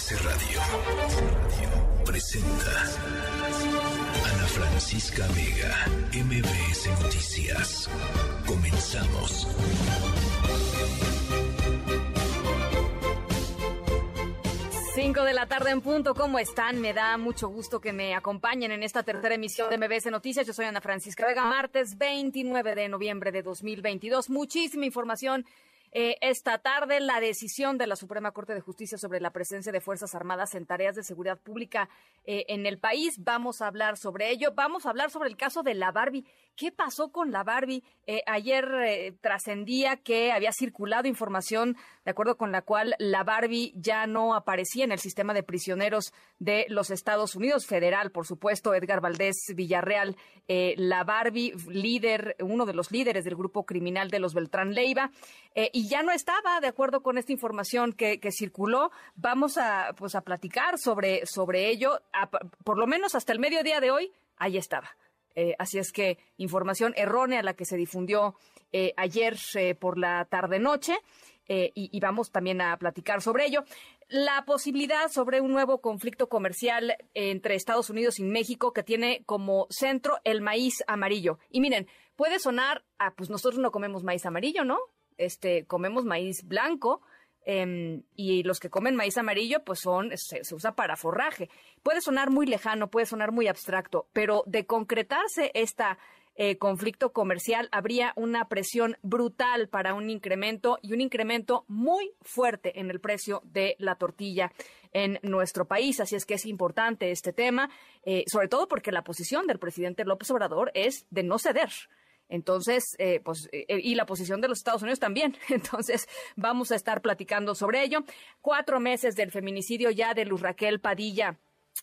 MBS Radio presenta Ana Francisca Vega, MBS Noticias. Comenzamos. Cinco de la tarde en punto, ¿cómo están? Me da mucho gusto que me acompañen en esta tercera emisión de MBS Noticias. Yo soy Ana Francisca Vega, martes 29 de noviembre de 2022. Muchísima información eh, esta tarde la decisión de la Suprema Corte de Justicia sobre la presencia de Fuerzas Armadas en tareas de seguridad pública eh, en el país. Vamos a hablar sobre ello. Vamos a hablar sobre el caso de la Barbie. ¿Qué pasó con la Barbie? Eh, ayer trascendía que había circulado información de acuerdo con la cual la Barbie ya no aparecía en el sistema de prisioneros de los Estados Unidos, federal, por supuesto, Edgar Valdés Villarreal, la Barbie, líder, uno de los líderes del grupo criminal de los Beltrán Leiva y ya no estaba, de acuerdo con esta información que, circuló. Vamos a, pues, a platicar sobre, sobre ello, por lo menos hasta el mediodía de hoy, ahí estaba. Eh, así es que información errónea la que se difundió eh, ayer eh, por la tarde-noche y, y, vamos también a platicar sobre ello. La posibilidad sobre un nuevo conflicto comercial entre Estados Unidos y México que tiene como centro el maíz amarillo. Y miren, puede sonar, ah, pues nosotros no comemos maíz amarillo, ¿no? este, comemos maíz blanco em, y los que comen maíz amarillo, pues son, se, usa para forraje. Puede sonar muy lejano, puede sonar muy abstracto, pero de concretarse esta eh, conflicto comercial, habría una presión brutal para un incremento y un incremento muy fuerte en el precio de la tortilla en nuestro país. Así es que es importante este tema, eh, sobre todo porque la posición del presidente López Obrador es de no ceder. Entonces, eh, pues, eh, y la posición de los Estados Unidos también. Entonces, vamos a estar platicando sobre ello. Cuatro meses del feminicidio ya de Luz Raquel Padilla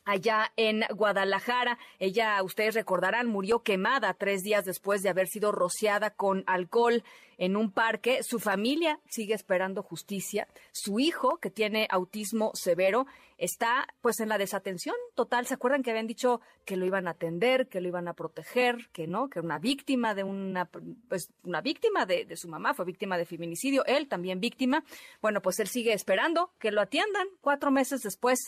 allá en Guadalajara. Ella, ustedes recordarán, murió quemada tres días después de haber sido rociada con alcohol en un parque. Su familia sigue esperando justicia. Su hijo, que tiene autismo severo, está pues en la desatención total. ¿Se acuerdan que habían dicho que lo iban a atender, que lo iban a proteger, que no, que una víctima de una, pues una víctima de, de su mamá fue víctima de feminicidio, él también víctima. Bueno, pues él sigue esperando que lo atiendan cuatro meses después.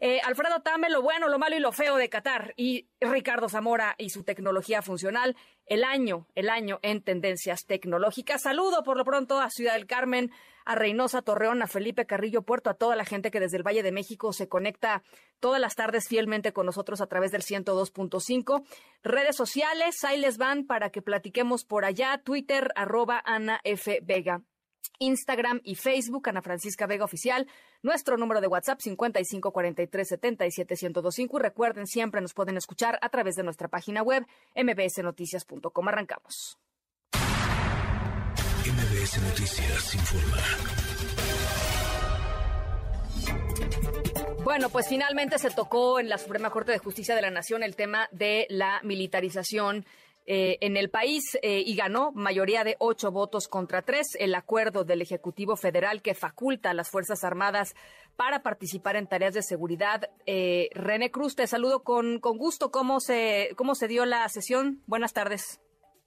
Eh, Alfredo Tame, lo bueno, lo malo y lo feo de Qatar y Ricardo Zamora y su tecnología funcional el año, el año en tendencias tecnológicas. Saludo por lo pronto a Ciudad del Carmen, a Reynosa, Torreón, a Felipe Carrillo Puerto, a toda la gente que desde el Valle de México se conecta todas las tardes fielmente con nosotros a través del 102.5. Redes sociales, ahí les van para que platiquemos por allá. Twitter, arroba Ana F. Vega. Instagram y Facebook, Ana Francisca Vega Oficial. Nuestro número de WhatsApp 55 43 77 1025. Y recuerden, siempre nos pueden escuchar a través de nuestra página web mbsnoticias.com. Arrancamos. MBS Noticias informa. Bueno, pues finalmente se tocó en la Suprema Corte de Justicia de la Nación el tema de la militarización eh, en el país eh, y ganó mayoría de ocho votos contra tres el acuerdo del Ejecutivo Federal que faculta a las Fuerzas Armadas para participar en tareas de seguridad. Eh, René Cruz, te saludo con, con gusto. ¿Cómo se, ¿Cómo se dio la sesión? Buenas tardes.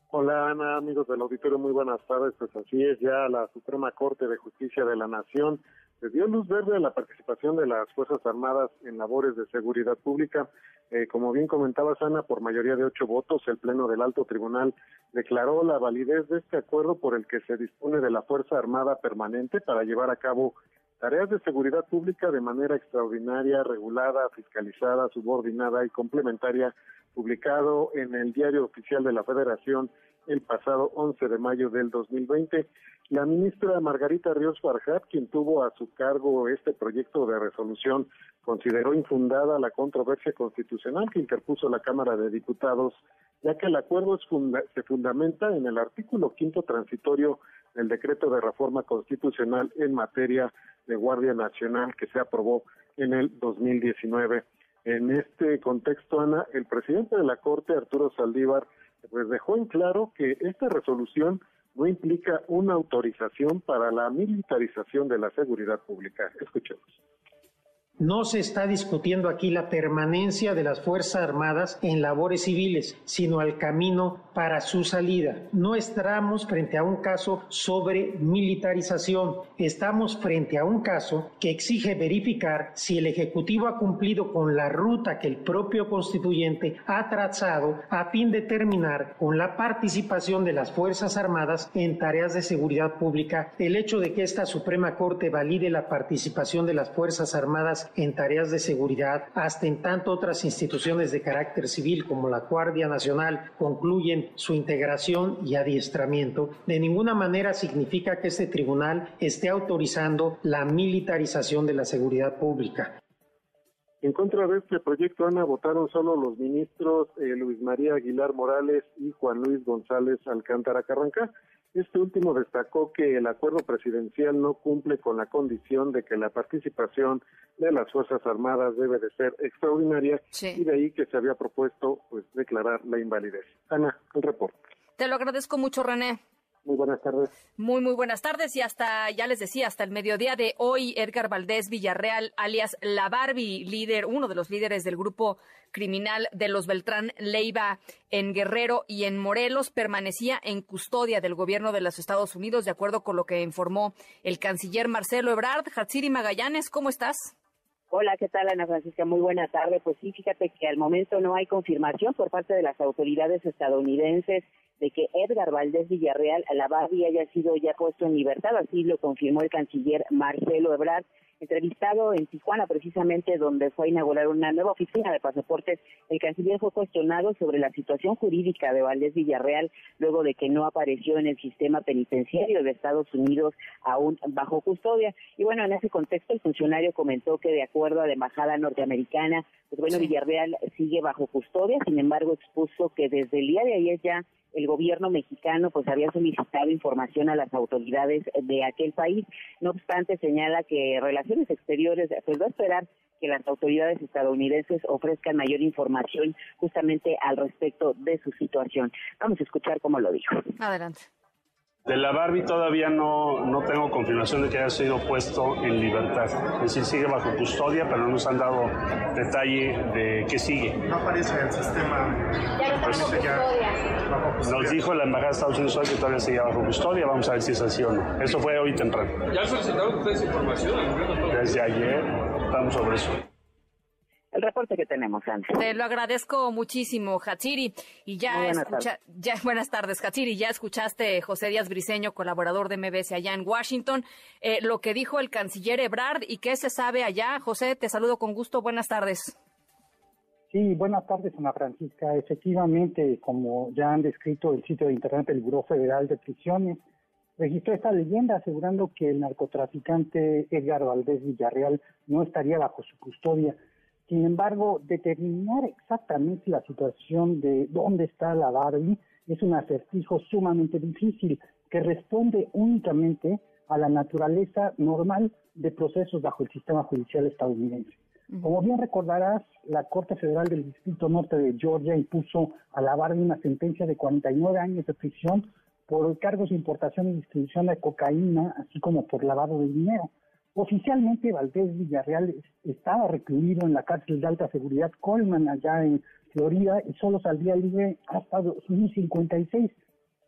Hola Ana, amigos del auditorio, muy buenas tardes. Pues así es, ya la Suprema Corte de Justicia de la Nación se dio luz verde a la participación de las Fuerzas Armadas en labores de seguridad pública. Eh, como bien comentaba Ana, por mayoría de ocho votos, el Pleno del Alto Tribunal declaró la validez de este acuerdo por el que se dispone de la Fuerza Armada permanente para llevar a cabo tareas de seguridad pública de manera extraordinaria, regulada, fiscalizada, subordinada y complementaria, publicado en el Diario Oficial de la Federación el pasado 11 de mayo del 2020. La ministra Margarita Ríos Farjat, quien tuvo a su cargo este proyecto de resolución, consideró infundada la controversia constitucional que interpuso la Cámara de Diputados, ya que el acuerdo se fundamenta en el artículo quinto transitorio del decreto de reforma constitucional en materia de Guardia Nacional que se aprobó en el 2019. En este contexto, Ana, el presidente de la Corte, Arturo Saldívar, pues dejó en claro que esta resolución no implica una autorización para la militarización de la seguridad pública. Escuchemos. No se está discutiendo aquí la permanencia de las Fuerzas Armadas en labores civiles, sino el camino para su salida. No estamos frente a un caso sobre militarización, estamos frente a un caso que exige verificar si el Ejecutivo ha cumplido con la ruta que el propio constituyente ha trazado a fin de terminar con la participación de las Fuerzas Armadas en tareas de seguridad pública. El hecho de que esta Suprema Corte valide la participación de las Fuerzas Armadas en tareas de seguridad, hasta en tanto otras instituciones de carácter civil como la Guardia Nacional concluyen su integración y adiestramiento, de ninguna manera significa que este tribunal esté autorizando la militarización de la seguridad pública. En contra de este proyecto, Ana, votaron solo los ministros eh, Luis María Aguilar Morales y Juan Luis González Alcántara Carranca. Este último destacó que el acuerdo presidencial no cumple con la condición de que la participación de las Fuerzas Armadas debe de ser extraordinaria y de ahí que se había propuesto pues declarar la invalidez. Ana, el reporte. Te lo agradezco mucho, René. Muy buenas tardes. Muy, muy buenas tardes. Y hasta, ya les decía, hasta el mediodía de hoy, Edgar Valdés Villarreal, alias La Barbie, líder, uno de los líderes del grupo criminal de los Beltrán Leiva en Guerrero y en Morelos, permanecía en custodia del gobierno de los Estados Unidos, de acuerdo con lo que informó el canciller Marcelo Ebrard. Hatsiri Magallanes, ¿cómo estás? Hola, ¿qué tal, Ana Francisca? Muy buena tarde. Pues sí, fíjate que al momento no hay confirmación por parte de las autoridades estadounidenses de que Edgar Valdés Villarreal la haya sido ya puesto en libertad, así lo confirmó el canciller Marcelo Ebrard entrevistado en Tijuana, precisamente donde fue a inaugurar una nueva oficina de pasaportes, el canciller fue cuestionado sobre la situación jurídica de Valdés Villarreal luego de que no apareció en el sistema penitenciario de Estados Unidos aún bajo custodia. Y bueno, en ese contexto el funcionario comentó que de acuerdo a la embajada norteamericana, pues bueno, Villarreal sigue bajo custodia, sin embargo expuso que desde el día de ayer ya el gobierno mexicano pues había solicitado información a las autoridades de aquel país. No obstante, señala que Relaciones Exteriores pues va a esperar que las autoridades estadounidenses ofrezcan mayor información justamente al respecto de su situación. Vamos a escuchar cómo lo dijo. Adelante. De la Barbie todavía no, no tengo confirmación de que haya sido puesto en libertad. Es decir, sigue bajo custodia, pero no nos han dado detalle de qué sigue. No aparece en el sistema. Ya no está bajo custodia. Nos dijo la Embajada de Estados Unidos hoy que todavía sigue bajo custodia. Vamos a ver si es así o no. Eso fue hoy temprano. ¿Ya solicitaron ustedes información? Desde ayer estamos sobre eso el reporte que tenemos, antes. Te lo agradezco muchísimo, Hatsiri. Y ya buenas escucha, tardes. ya buenas tardes, Hatsiri. Ya escuchaste José Díaz Briceño, colaborador de MBS allá en Washington, eh, lo que dijo el canciller Ebrard y qué se sabe allá. José, te saludo con gusto. Buenas tardes. Sí, buenas tardes, Ana Francisca. Efectivamente, como ya han descrito el sitio de internet del Buró Federal de Prisiones, registró esta leyenda asegurando que el narcotraficante Edgar Valdés Villarreal no estaría bajo su custodia sin embargo, determinar exactamente la situación de dónde está la Barbie es un acertijo sumamente difícil que responde únicamente a la naturaleza normal de procesos bajo el sistema judicial estadounidense. Como bien recordarás, la Corte Federal del Distrito Norte de Georgia impuso a la Barbie una sentencia de 49 años de prisión por cargos de importación y distribución de cocaína, así como por lavado de dinero. Oficialmente Valdés Villarreal estaba recluido en la cárcel de alta seguridad Coleman allá en Florida y solo saldría libre hasta 2056.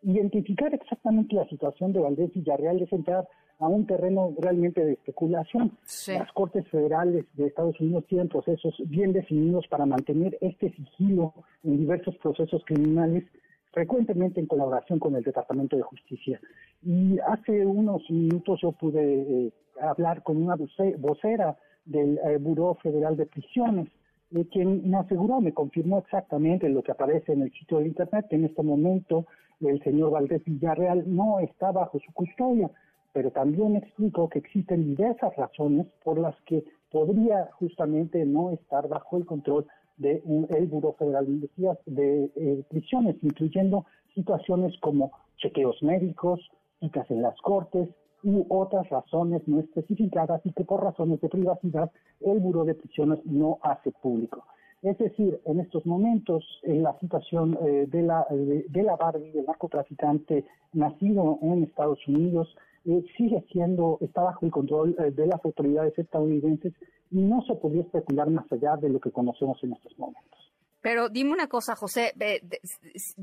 Identificar exactamente la situación de Valdés Villarreal es entrar a un terreno realmente de especulación. Las Cortes Federales de Estados Unidos tienen procesos bien definidos para mantener este sigilo en diversos procesos criminales frecuentemente en colaboración con el Departamento de Justicia. Y hace unos minutos yo pude eh, hablar con una vocera del eh, Buró Federal de Prisiones, eh, quien me aseguró, me confirmó exactamente lo que aparece en el sitio de Internet, que en este momento el señor Valdés Villarreal no está bajo su custodia, pero también explicó que existen diversas razones por las que podría justamente no estar bajo el control de, Buró Federal de, de eh, Prisiones, incluyendo situaciones como chequeos médicos, citas en las cortes, u otras razones no especificadas y que por razones de privacidad el Buró de Prisiones no hace público. Es decir, en estos momentos, en la situación eh, de, la, de, la Barbie, del narcotraficante nacido en Estados Unidos, eh, sigue siendo, está bajo el control eh, de las autoridades estadounidenses no se podría especular más allá de lo que conocemos en estos momentos. Pero dime una cosa, José,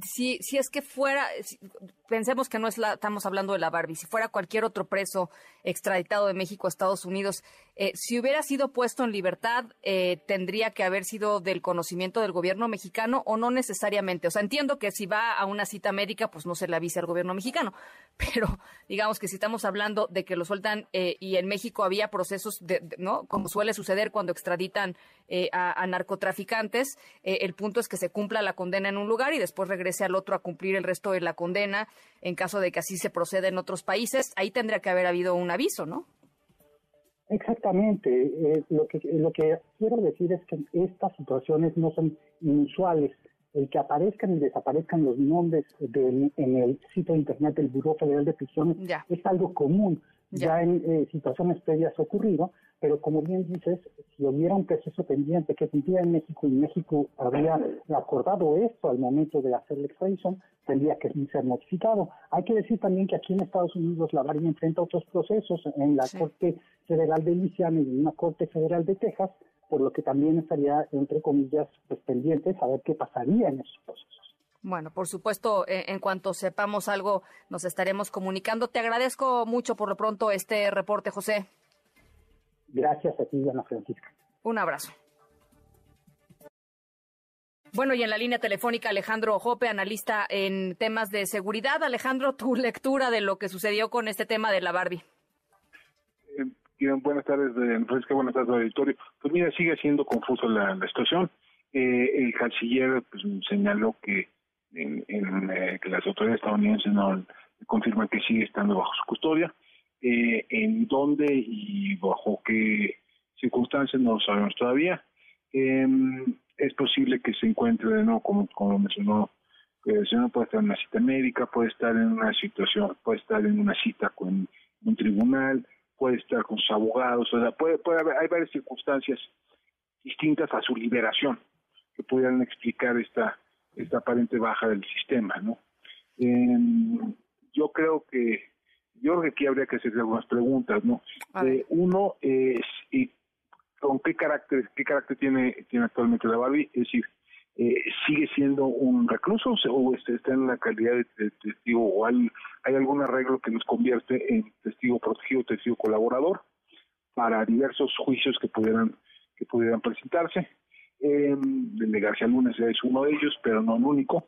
si, si es que fuera, pensemos que no es la, estamos hablando de la Barbie, si fuera cualquier otro preso extraditado de México a Estados Unidos, eh, si hubiera sido puesto en libertad, eh, tendría que haber sido del conocimiento del gobierno mexicano o no necesariamente. O sea, entiendo que si va a una cita médica, pues no se le avise al gobierno mexicano, pero digamos que si estamos hablando de que lo sueltan eh, y en México había procesos, de, ¿no? Como suele suceder cuando extraditan a, a, narcotraficantes, el punto es que se cumpla la condena en un lugar y después regrese al otro a cumplir el resto de la condena en caso de que así se proceda en otros países. Ahí tendría que haber habido un aviso, ¿no? Exactamente. Eh, lo, que, lo que quiero decir es que estas situaciones no son inusuales. El que aparezcan y desaparezcan los nombres en el sitio de internet del Buró Federal de Prisiones es algo común. Ya, en eh, situaciones previas ocurrido, pero como bien dices, si hubiera un proceso pendiente que cumplía en México y México habría acordado esto al momento de hacer la extradición, tendría que ser notificado. Hay que decir también que aquí en Estados Unidos la Barbie enfrenta otros procesos en la Corte Federal de Luisiana y en una Corte Federal de Texas, por lo que también estaría, entre comillas, pues, pendiente saber qué pasaría en esos procesos. Bueno, por supuesto, eh, en cuanto sepamos algo, nos estaremos comunicando. Te agradezco mucho por lo pronto este reporte, José. Gracias a ti, Ana Francisca. Un abrazo. Bueno, y en la línea telefónica Alejandro Jope, analista en temas de seguridad. Alejandro, tu lectura de lo que sucedió con este tema de la Barbie. Eh, buenas tardes, Francisca, buenas tardes, auditorio. Pues mira, sigue siendo confuso la, situación. Eh, el canciller pues, señaló que, en, eh, que las autoridades estadounidenses no confirman que sigue estando bajo su custodia. Eh, en dónde y bajo qué circunstancias no lo sabemos todavía. Eh, es posible que se encuentre de como, como mencionó el señor, puede estar en una cita médica, puede estar en una situación, puede estar en una cita con un tribunal, puede estar con sus abogados, o sea, hay varias circunstancias distintas a su liberación que pudieran explicar esta, esta aparente baja del sistema, ¿no? Eh, yo creo que yo creo que aquí habría que hacer algunas preguntas, ¿no? Eh, uno es y con qué carácter qué carácter tiene tiene actualmente la Barbie, es decir, eh, sigue siendo un recluso o está en la calidad de, testigo o hay, hay algún arreglo que nos convierte en testigo protegido, testigo colaborador para diversos juicios que pudieran que pudieran presentarse. Eh, el García Lunes es uno de ellos, pero no el único.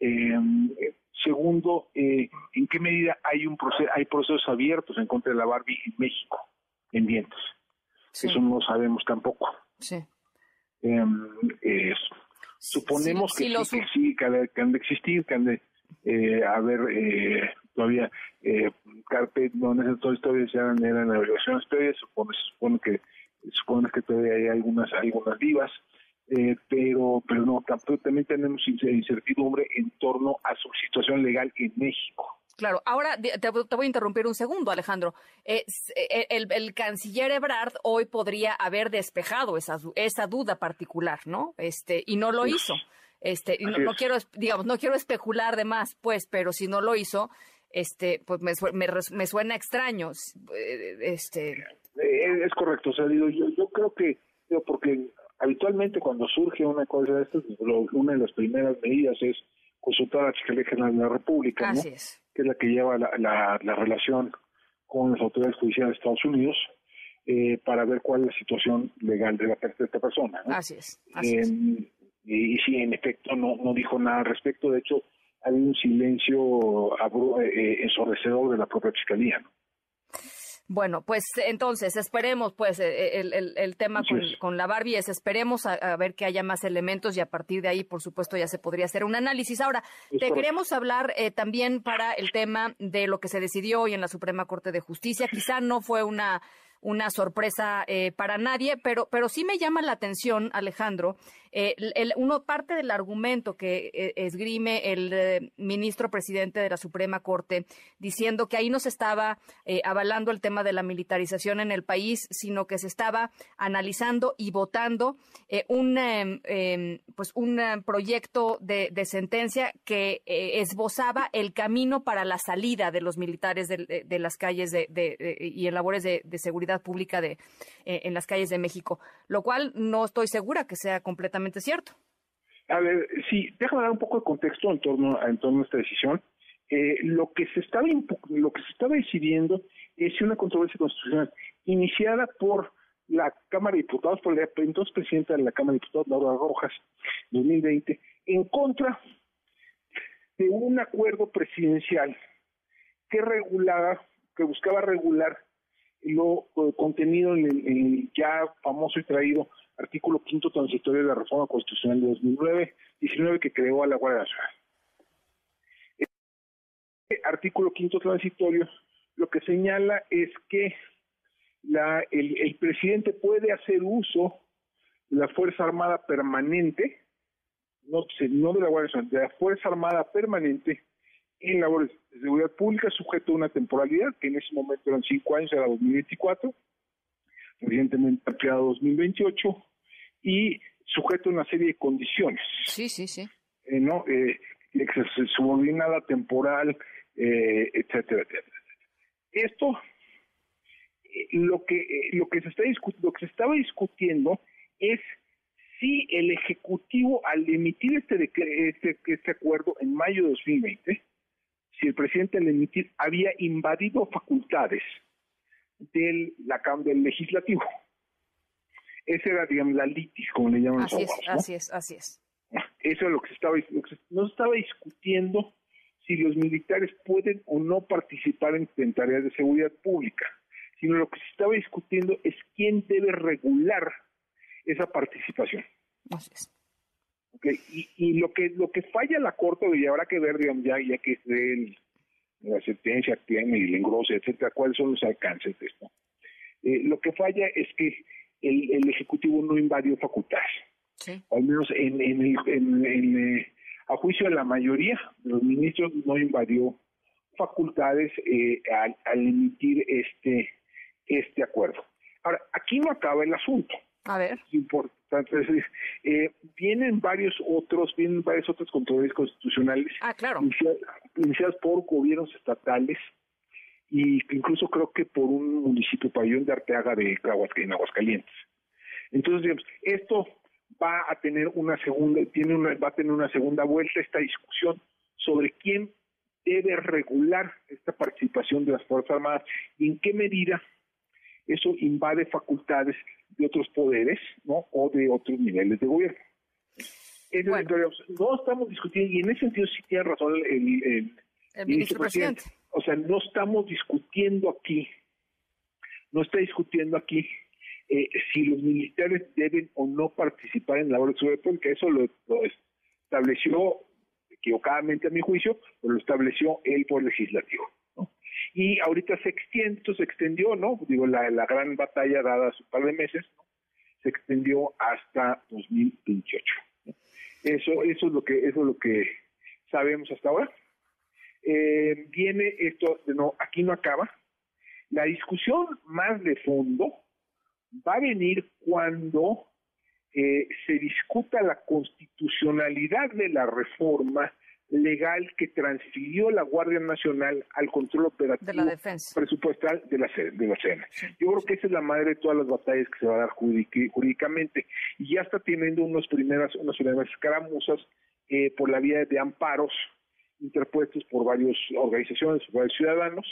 Eh, Segundo, eh, ¿en qué medida hay un proceso, hay procesos abiertos en contra de la Barbie en México, pendientes? Eso no lo sabemos tampoco. Sí. Em, suponemos que, sí, que, han de existir, que han de eh, haber eh, todavía eh, carpet, no necesariamente todavía eran, eran evaluaciones previas, supone, supone que supone que todavía hay algunas algunas vivas eh, pero pero no también tenemos incertidumbre en torno a su situación legal en México. Claro, ahora te, voy a interrumpir un segundo, Alejandro. Eh, el, canciller Ebrard hoy podría haber despejado esa, esa duda particular, ¿no? Este, y no lo hizo. Este, y no, quiero, digamos, no quiero especular de más, pues, pero si no lo hizo, este, pues me, me, suena extraño. Eh, este. Es correcto, o sea, digo, yo, yo creo que, porque habitualmente cuando surge una cosa de estas, una de las primeras medidas es consultar a la Fiscalía General de la República, que es la que lleva la, relación con las autoridades judiciales de Estados Unidos, eh, para ver cuál es la situación legal de, la, de esta persona. Así es. Em, y, sí, en efecto, no, no dijo nada al respecto. De hecho, hay un silencio eh, eh, ensordecedor de la propia Fiscalía. ¿no? Bueno, pues entonces esperemos, pues eh, el, el, tema con, la Barbie es esperemos a, ver que haya más elementos y a partir de ahí, por supuesto, ya se podría hacer un análisis. Ahora, te queremos hablar eh, también para el tema de lo que se decidió hoy en la Suprema Corte de Justicia. Quizá no fue una una sorpresa eh, para nadie, pero, pero sí me llama la atención, Alejandro, eh, el, uno parte del argumento que eh, esgrime el eh, ministro presidente de la Suprema Corte diciendo que ahí no se estaba avalando el tema de la militarización en el país, sino que se estaba analizando y votando un em, em, pues un proyecto de, sentencia que esbozaba el camino para la salida de los militares de, las calles de, y en labores de, seguridad pública de en las calles de México, lo cual no estoy segura que sea completamente cierto. A ver, sí, déjame dar un poco de contexto en torno, en torno a esta decisión. Eh, lo que se estaba lo que se estaba decidiendo es una controversia constitucional iniciada por la Cámara de Diputados, por la entonces presidenta de la Cámara de Diputados, Laura Rojas, 2020, en contra de un acuerdo presidencial que regulaba, que buscaba regular lo eh, contenido en el ya famoso y traído artículo quinto transitorio de la reforma constitucional de 2009, 19 que creó a la Guardia Nacional. Este artículo quinto transitorio lo que señala es que la, el, presidente puede hacer uso de la Fuerza Armada Permanente, no, no de la Guardia Nacional, de la Fuerza Armada Permanente en labores de seguridad pública sujeto a una temporalidad, que en ese momento eran cinco años, era 2024, recientemente ampliado a 2028, y sujeto a una serie de condiciones. Sí, sí, sí. Eh, ¿no? Eh, subordinada temporal, eh, etcétera, etcétera. Esto, eh, lo que lo que se está lo que se estaba discutiendo es si el ejecutivo al emitir este, este este acuerdo en mayo de 2020, si el presidente al emitir había invadido facultades del la del legislativo. Esa era, digamos, la litis, como le llaman así es, Así es, así es. Eso es lo que se estaba, no se estaba discutiendo si los militares pueden o no participar en, tareas de seguridad pública, sino lo que se estaba discutiendo es quién debe regular esa participación. Así es. Okay. Y, lo que lo que falla la corte y habrá que ver digamos ya ya que el, la sentencia tiene y el engrose etcétera cuáles son los alcances de esto eh, lo que falla es que el, Ejecutivo no invadió facultades. Al menos en, en, eh, a juicio de la mayoría de los ministros no invadió facultades eh, al, emitir este, este acuerdo. Ahora, aquí no acaba el asunto. A ver. Es importante decir, eh, vienen varios otros, vienen varias otras controversias constitucionales ah, claro. iniciadas por gobiernos estatales y incluso creo que por un municipio pabellón de Arteaga de en Aguascalientes. Entonces, digamos, esto va a tener una segunda, tiene una, va a tener una segunda vuelta esta discusión sobre quién debe regular esta participación de las Fuerzas Armadas y en qué medida eso invade facultades de otros poderes, ¿no? O de otros niveles de gobierno. no estamos discutiendo, y en ese sentido sí tiene razón el, el, ministro presidente o sea, no estamos discutiendo aquí, no está discutiendo aquí eh, si los militares deben o no participar en la labores de pública. Eso lo, estableció equivocadamente a mi juicio, pero lo estableció el Poder Legislativo. Y ahorita se extiende, se extendió, ¿no? Digo, la, la gran batalla dada hace un par de meses, se extendió hasta 2028. Eso, eso es lo que, eso es lo que sabemos hasta ahora eh, viene esto, no, aquí no acaba. La discusión más de fondo va a venir cuando eh, se discuta la constitucionalidad de la reforma legal que transfirió la Guardia Nacional al control operativo presupuestal de la, de la Sena. Yo creo que esa es la madre de todas las batallas que se va a dar jurídicamente y ya está teniendo unos primeras, unas primeras escaramuzas eh, por la vía de amparos interpuestos por varias organizaciones, por varios ciudadanos,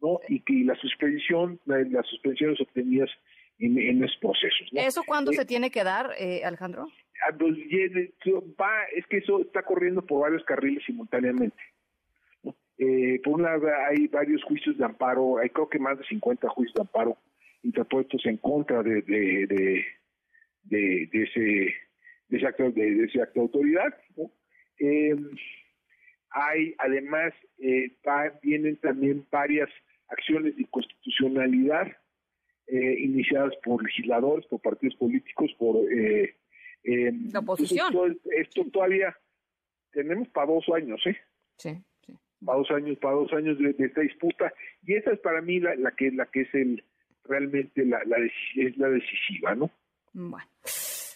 ¿no? Y que la suspensión, las suspensiones obtenidas en, en esos procesos. ¿Eso cuándo eh, se tiene que dar, eh, Alejandro? Va, es que eso está corriendo por varios carriles simultáneamente. Eh, por un lado hay varios juicios de amparo, hay creo que más de 50 juicios de amparo interpuestos en contra de, de, de, de, ese de ese acto de, ese acto de autoridad. ¿no? Eh, hay además, eh, vienen también varias acciones de inconstitucionalidad eh, iniciadas por legisladores, por partidos políticos, por... Eh, la oposición. Esto, todavía tenemos para dos años, ¿eh? Sí, Para dos años, para dos años de, esta disputa. Y esa es para mí la, la que la que es el realmente la, la, es la decisiva, ¿no? Bueno.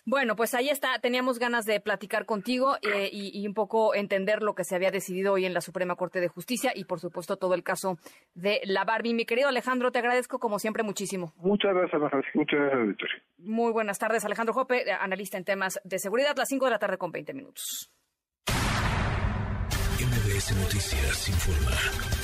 Bueno, pues ahí está. Teníamos ganas de platicar contigo eh, y, un poco entender lo que se había decidido hoy en la Suprema Corte de Justicia y, por supuesto, todo el caso de la Barbie. Mi querido Alejandro, te agradezco como siempre muchísimo. Muchas gracias, Muchas gracias, Muy buenas tardes, Alejandro Jope, analista en temas de seguridad, las 5 de la tarde con 20 minutos. MBS Noticias informa.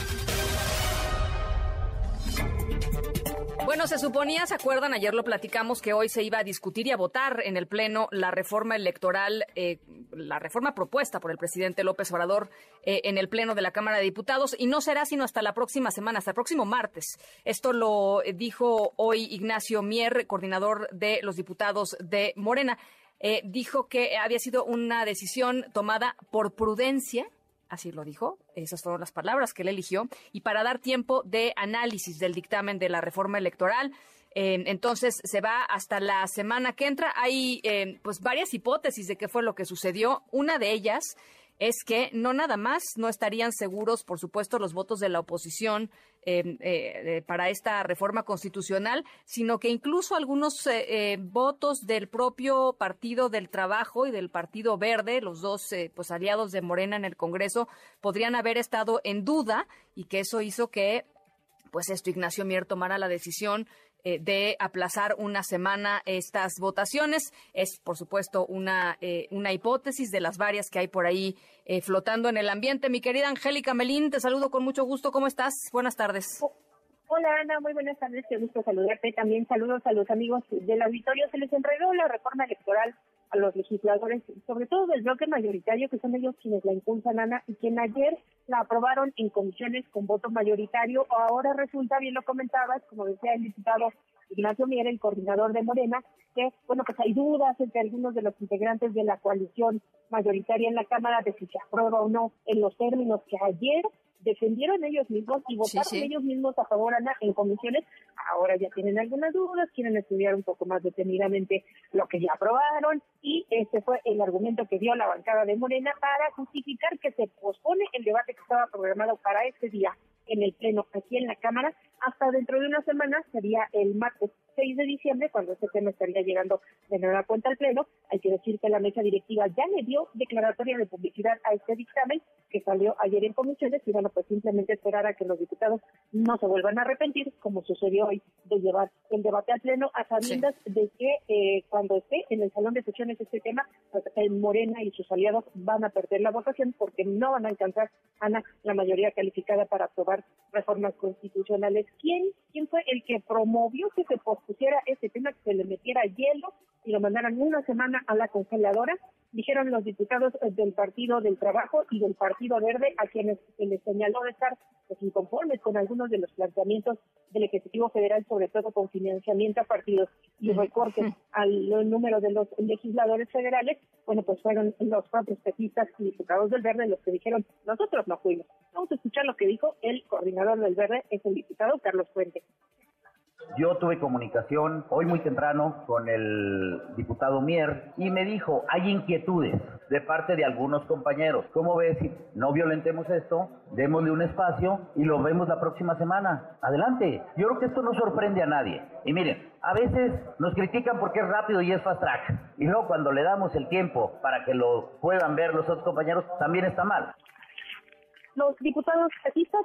Bueno, se suponía, ¿se acuerdan? Ayer lo platicamos que hoy se iba a discutir y a votar en el Pleno la reforma electoral, eh, la reforma propuesta por el presidente López Obrador eh, en el Pleno de la Cámara de Diputados y no será sino hasta la próxima semana, hasta el próximo martes. Esto lo dijo hoy Ignacio Mier, coordinador de los diputados de Morena. Eh, dijo que había sido una decisión tomada por prudencia así lo dijo, esas fueron las palabras que él eligió, y para dar tiempo de análisis del dictamen de la reforma electoral. Eh, entonces se va hasta la semana que entra. Hay eh, pues varias hipótesis de qué fue lo que sucedió. Una de ellas es que no nada más no estarían seguros, por supuesto, los votos de la oposición em, eh, para esta reforma constitucional, sino que incluso algunos eh, eh, votos del propio Partido del Trabajo y del Partido Verde, los dos pues aliados de Morena en el Congreso, podrían haber estado en duda y que eso hizo que pues esto Ignacio Mier tomara la decisión eh, de aplazar una semana estas votaciones. Es, por supuesto, una, eh, una hipótesis de las varias que hay por ahí eh, flotando en el ambiente. Mi querida Angélica Melín, te saludo con mucho gusto. ¿Cómo estás? Buenas tardes. Hola Ana, muy buenas tardes. Qué gusto saludarte. También saludos a los amigos del auditorio. Se les entregó la reforma electoral a los legisladores, sobre todo del bloque mayoritario, que son ellos quienes la impulsan, Ana, y quien ayer la aprobaron en comisiones con voto mayoritario. Ahora resulta, bien lo comentabas, como decía el diputado Ignacio Mier, el coordinador de Morena, que, bueno, pues hay dudas entre algunos de los integrantes de la coalición mayoritaria en la Cámara de si se aprueba o no en los términos que ayer defendieron ellos mismos y votaron ellos mismos a favor Ana, en comisiones, ahora ya tienen algunas dudas, quieren estudiar un poco más detenidamente lo que ya aprobaron y este fue el argumento que dio la bancada de Morena para justificar que se pospone el debate que estaba programado para este día en el Pleno aquí en la Cámara hasta dentro de una semana, sería el martes 6 de diciembre, cuando este tema estaría llegando de nueva cuenta al Pleno. Hay que decir que la mesa directiva ya le dio declaratoria de publicidad a este dictamen que salió ayer en comisiones y bueno, pues simplemente esperar a que los diputados no se vuelvan a arrepentir, como sucedió hoy, de llevar el debate al Pleno a sabiendas de que eh, cuando esté en el salón de sesiones este tema, pues el Morena y sus aliados van a perder la votación porque no van a alcanzar, Ana, la mayoría calificada para aprobar reformas constitucionales. ¿Quién, quién fue el que promovió que se pusiera ese tema, que se le metiera hielo y lo mandaran una semana a la congeladora, dijeron los diputados eh, del Partido del Trabajo y del Partido Verde, a quienes se les señaló de estar pues, inconformes con algunos de los planteamientos del Ejecutivo Federal, sobre todo con financiamiento a partidos y recortes al número de los legisladores federales, bueno, pues fueron los propios petistas y diputados del Verde los que dijeron, nosotros no fuimos. Vamos a escuchar lo que dijo el coordinador del Verde, es el diputado Carlos Fuente. Yo tuve comunicación hoy muy temprano con el diputado Mier y me dijo, hay inquietudes de parte de algunos compañeros. ¿Cómo ves? No violentemos esto, démosle un espacio y lo vemos la próxima semana. Adelante. Yo creo que esto no sorprende a nadie. Y miren, a veces nos critican porque es rápido y es fast track. Y luego cuando le damos el tiempo para que lo puedan ver los otros compañeros, también está mal los diputados petistas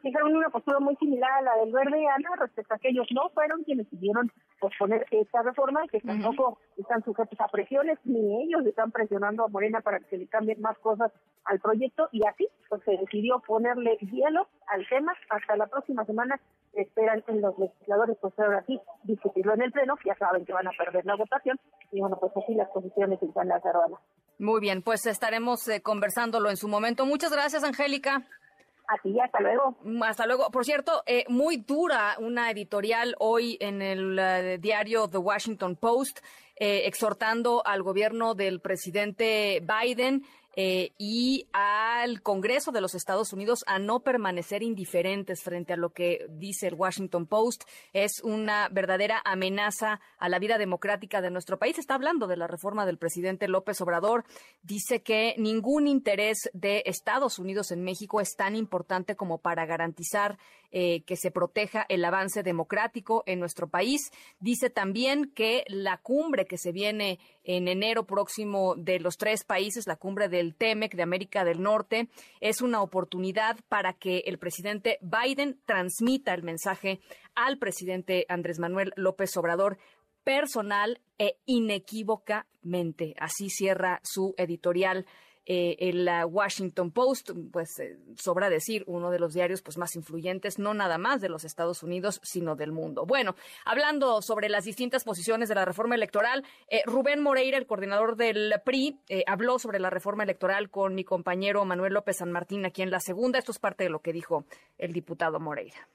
fijaron una postura muy similar a la del Verde Ana respecto a que ellos no fueron quienes pidieron posponer esta reforma y que tampoco están sujetos a presiones, ni ellos están presionando a Morena para que le cambien más cosas al proyecto y así pues se decidió ponerle hielo al tema hasta la próxima semana esperan en los legisladores pues ahora sí discutirlo en el pleno, ya saben que van a perder la votación y bueno pues así las condiciones están las cerradas. Muy bien, pues estaremos eh, conversándolo en su momento. Muchas gracias, Angélica. A ti, hasta luego. Hasta luego. Por cierto, eh, muy dura una editorial hoy en el eh, diario The Washington Post, exhortando al gobierno del presidente Biden eh, y al Congreso de los Estados Unidos a no permanecer indiferentes frente a lo que dice el Washington Post. Es una verdadera amenaza a la vida democrática de nuestro país. Está hablando de la reforma del presidente López Obrador. Dice que ningún interés de Estados Unidos en México es tan importante como para garantizar eh, que se proteja el avance democrático en nuestro país. Dice también que la cumbre que se viene en enero próximo de los tres países, la cumbre del TEMEC de América del Norte, es una oportunidad para que el presidente Biden transmita el mensaje al presidente Andrés Manuel López Obrador personal e inequívocamente. Así cierra su editorial eh, el Washington Post, pues eh, sobra decir, uno de los diarios pues, más influyentes, no nada más de los Estados Unidos, sino del mundo. Bueno, hablando sobre las distintas posiciones de la reforma electoral, eh, Rubén Moreira, el coordinador del PRI, habló sobre la reforma electoral con mi compañero Manuel López San Martín aquí en la segunda. Esto es parte de lo que dijo el diputado Moreira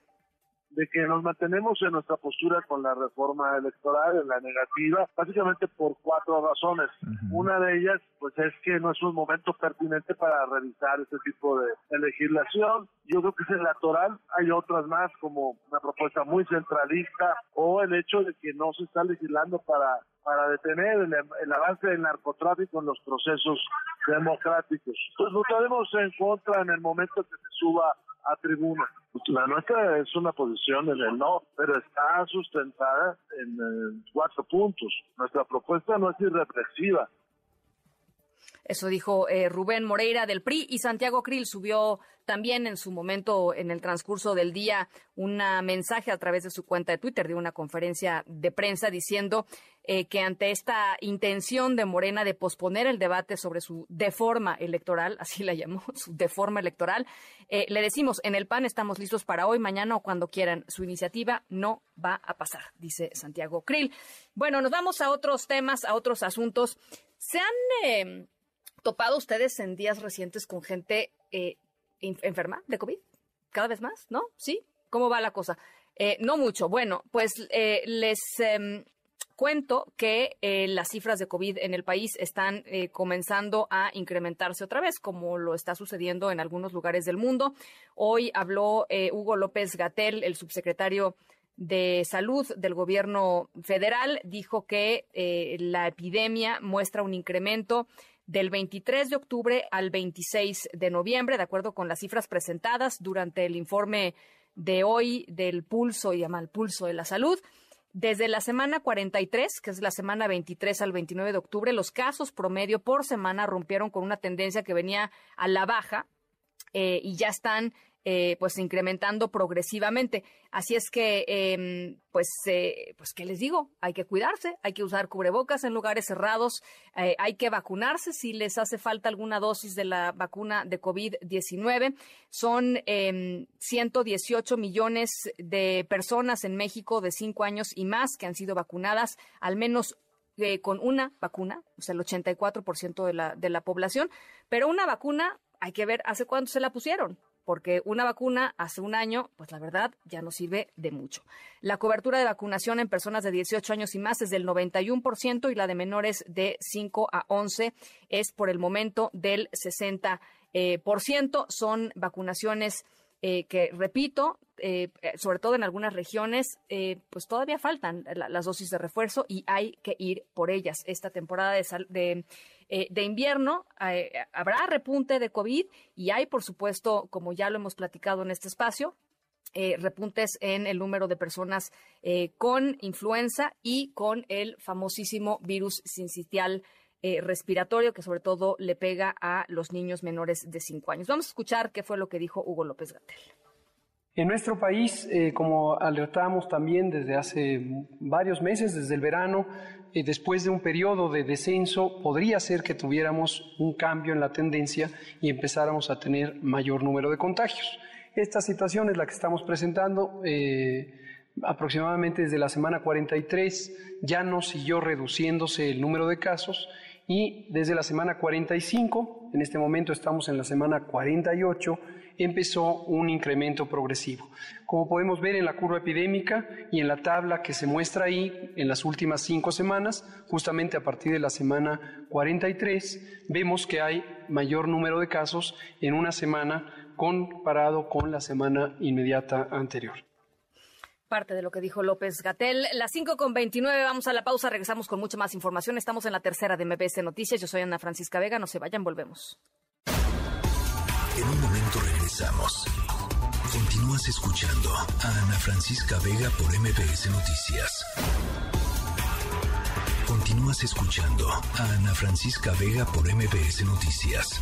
de que nos mantenemos en nuestra postura con la reforma electoral, en la negativa, básicamente por cuatro razones. Una de ellas, pues es que no es un momento pertinente para revisar este tipo de, legislación. Yo creo que es electoral, hay otras más como una propuesta muy centralista o el hecho de que no se está legislando para para detener el, el, avance del narcotráfico en los procesos democráticos. Pues votaremos en contra en el momento que se suba a tribuna. La nuestra es una posición en el no, pero está sustentada en cuatro puntos. Nuestra propuesta no es irreflexiva. Eso dijo eh, Rubén Moreira del PRI y Santiago Krill subió también en su momento, en el transcurso del día, un mensaje a través de su cuenta de Twitter de una conferencia de prensa diciendo eh, que ante esta intención de Morena de posponer el debate sobre su deforma electoral, así la llamó, su deforma electoral, eh, le decimos, en el PAN estamos listos para hoy, mañana o cuando quieran. Su iniciativa no va a pasar, dice Santiago Krill. Bueno, nos vamos a otros temas, a otros asuntos. ¿Se han topado ustedes en días recientes con gente eh, enferma de COVID? Cada vez más, ¿no? ¿Sí? ¿Cómo va la cosa? Eh, no mucho. Bueno, pues eh, les em, cuento que las cifras de COVID en el país están comenzando a incrementarse otra vez, como lo está sucediendo en algunos lugares del mundo. Hoy habló Hugo López Gatel, el subsecretario de Salud del gobierno federal, dijo que la epidemia muestra un incremento del 23 de octubre al 26 de noviembre, de acuerdo con las cifras presentadas durante el informe de hoy del pulso y el pulso de la salud. Desde la semana 43, que es la semana 23 al 29 de octubre, los casos promedio por semana rompieron con una tendencia que venía a la baja eh, y ya están eh, pues incrementando progresivamente. Así es que, em, pues, eh, pues, ¿qué les digo? Hay que cuidarse, hay que usar cubrebocas en lugares cerrados, eh, hay que vacunarse si les hace falta alguna dosis de la vacuna de COVID-19. Son 118 em, millones de personas en México de cinco años y más que han sido vacunadas, al menos con una vacuna, o sea, el 84% de la, de la población, pero una vacuna hay que ver hace cuánto se la pusieron porque una vacuna hace un año, pues la verdad ya no sirve de mucho. La cobertura de vacunación en personas de 18 años y más es del 91% y la de menores de 5 a 11 es por el momento del 60%. Eh, por ciento. Son vacunaciones eh, que, repito, eh, sobre todo en algunas regiones, pues todavía faltan las dosis de refuerzo y hay que ir por ellas. Esta temporada de, de eh, de invierno eh, habrá repunte de COVID y hay, por supuesto, como ya lo hemos platicado en este espacio, eh, repuntes en el número de personas con influenza y con el famosísimo virus sincitial respiratorio que sobre todo le pega a los niños menores de 5 años. Vamos a escuchar qué fue lo que dijo Hugo López Gatel. En nuestro país, eh, como alertamos también desde hace varios meses, desde el verano, eh, después de un periodo de descenso, podría ser que tuviéramos un cambio en la tendencia y empezáramos a tener mayor número de contagios. Esta situación es la que estamos presentando. Eh, aproximadamente desde la semana 43 ya no siguió reduciéndose el número de casos y desde la semana 45, en este momento estamos en la semana 48, empezó un incremento progresivo. Como podemos ver en la curva epidémica y en la tabla que se muestra ahí en las últimas cinco semanas, justamente a partir de la semana 43, vemos que hay mayor número de casos en una semana comparado con la semana inmediata anterior. Parte de lo que dijo López Gatel. Las 5 con 29, vamos a la pausa, regresamos con mucha más información. Estamos en la tercera de MBS Noticias. Yo soy Ana Francisca Vega, no se vayan, volvemos. En un momento regresamos. Continúas escuchando a Ana Francisca Vega por MBS Noticias. Continúas escuchando a Ana Francisca Vega por MBS Noticias.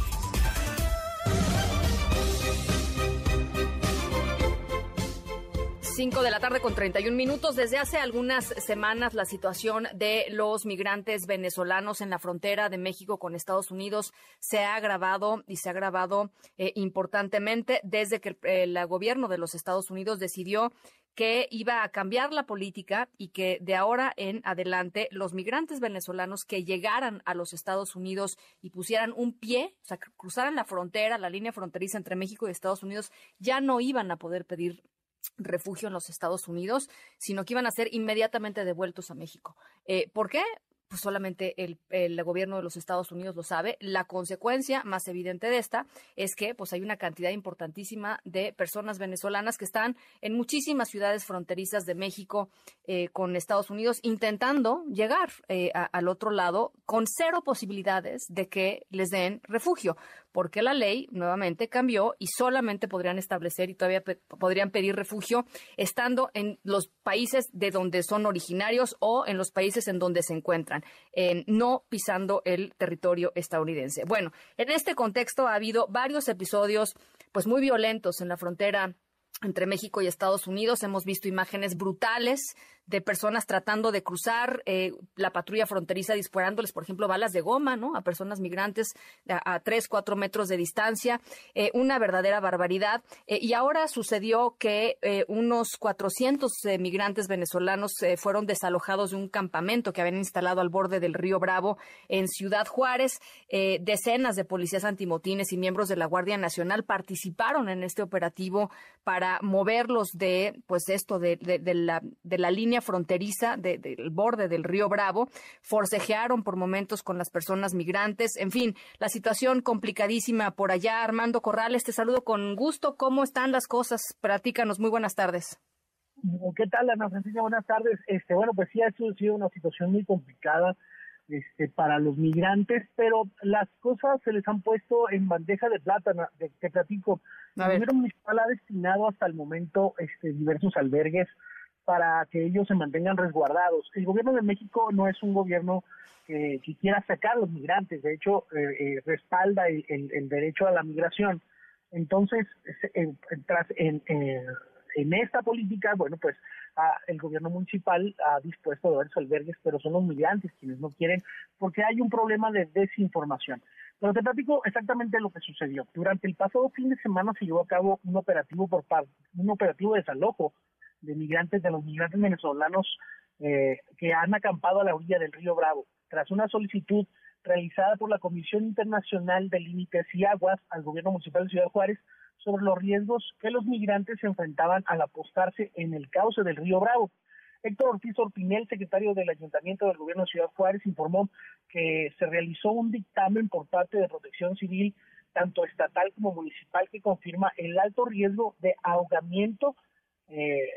5 de la tarde con 31 minutos. Desde hace algunas semanas la situación de los migrantes venezolanos en la frontera de México con Estados Unidos se ha agravado y se ha agravado eh, importantemente desde que el, gobierno de los Estados Unidos decidió que iba a cambiar la política y que de ahora en adelante los migrantes venezolanos que llegaran a los Estados Unidos y pusieran un pie, o sea, cruzaran la frontera, la línea fronteriza entre México y Estados Unidos, ya no iban a poder pedir refugio en los Estados Unidos, sino que iban a ser inmediatamente devueltos a México. Eh, ¿Por qué? Pues solamente el, gobierno de los Estados Unidos lo sabe. La consecuencia más evidente de esta es que pues hay una cantidad importantísima de personas venezolanas que están en muchísimas ciudades fronterizas de México eh, con Estados Unidos intentando llegar eh, al otro lado con cero posibilidades de que les den refugio porque la ley nuevamente cambió y solamente podrían establecer y todavía podrían pedir refugio estando en los países de donde son originarios o en los países en donde se encuentran, no pisando el territorio estadounidense. Bueno, en este contexto ha habido varios episodios pues muy violentos en la frontera entre México y Estados Unidos. Hemos visto imágenes brutales de personas tratando de cruzar eh, la patrulla fronteriza disparándoles, por ejemplo, balas de goma, ¿no? A personas migrantes a, tres, cuatro metros de distancia. Eh, una verdadera barbaridad. Eh, y ahora sucedió que unos 400 eh, migrantes venezolanos fueron desalojados de un campamento que habían instalado al borde del río Bravo en Ciudad Juárez. decenas de policías antimotines y miembros de la Guardia Nacional participaron en este operativo para moverlos de, pues esto, de, de, de la, de la línea fronteriza del de, borde del río Bravo, forcejearon por momentos con las personas migrantes, en fin, la situación complicadísima por allá. Armando Corrales, te saludo con gusto. ¿Cómo están las cosas? Platícanos, muy buenas tardes. ¿Qué tal, Ana Francisca? Buenas tardes. Este, bueno, pues sí ha sido una situación muy complicada este, para los migrantes, pero las cosas se les han puesto en bandeja de plata. Te, te platico. El gobierno municipal ha destinado hasta el momento este, diversos albergues para que ellos se mantengan resguardados. El gobierno de México no es un gobierno que, quiera sacar a los migrantes, de hecho eh, eh, respalda el, derecho a la migración. Entonces, en, tras, en, esta política, bueno, pues a, el gobierno municipal ha dispuesto varios albergues, pero son los migrantes quienes no quieren, porque hay un problema de desinformación. Pero te platico exactamente lo que sucedió. Durante el pasado fin de semana se llevó a cabo un operativo por parte, un operativo de desalojo de migrantes, de los migrantes venezolanos eh, que han acampado a la orilla del río Bravo, tras una solicitud realizada por la Comisión Internacional de Límites y Aguas al gobierno municipal de Ciudad Juárez sobre los riesgos que los migrantes se enfrentaban al apostarse en el cauce del río Bravo. Héctor Ortiz Orpinel, secretario del Ayuntamiento del Gobierno de Ciudad Juárez, informó que se realizó un dictamen por parte de Protección Civil, tanto estatal como municipal, que confirma el alto riesgo de ahogamiento eh,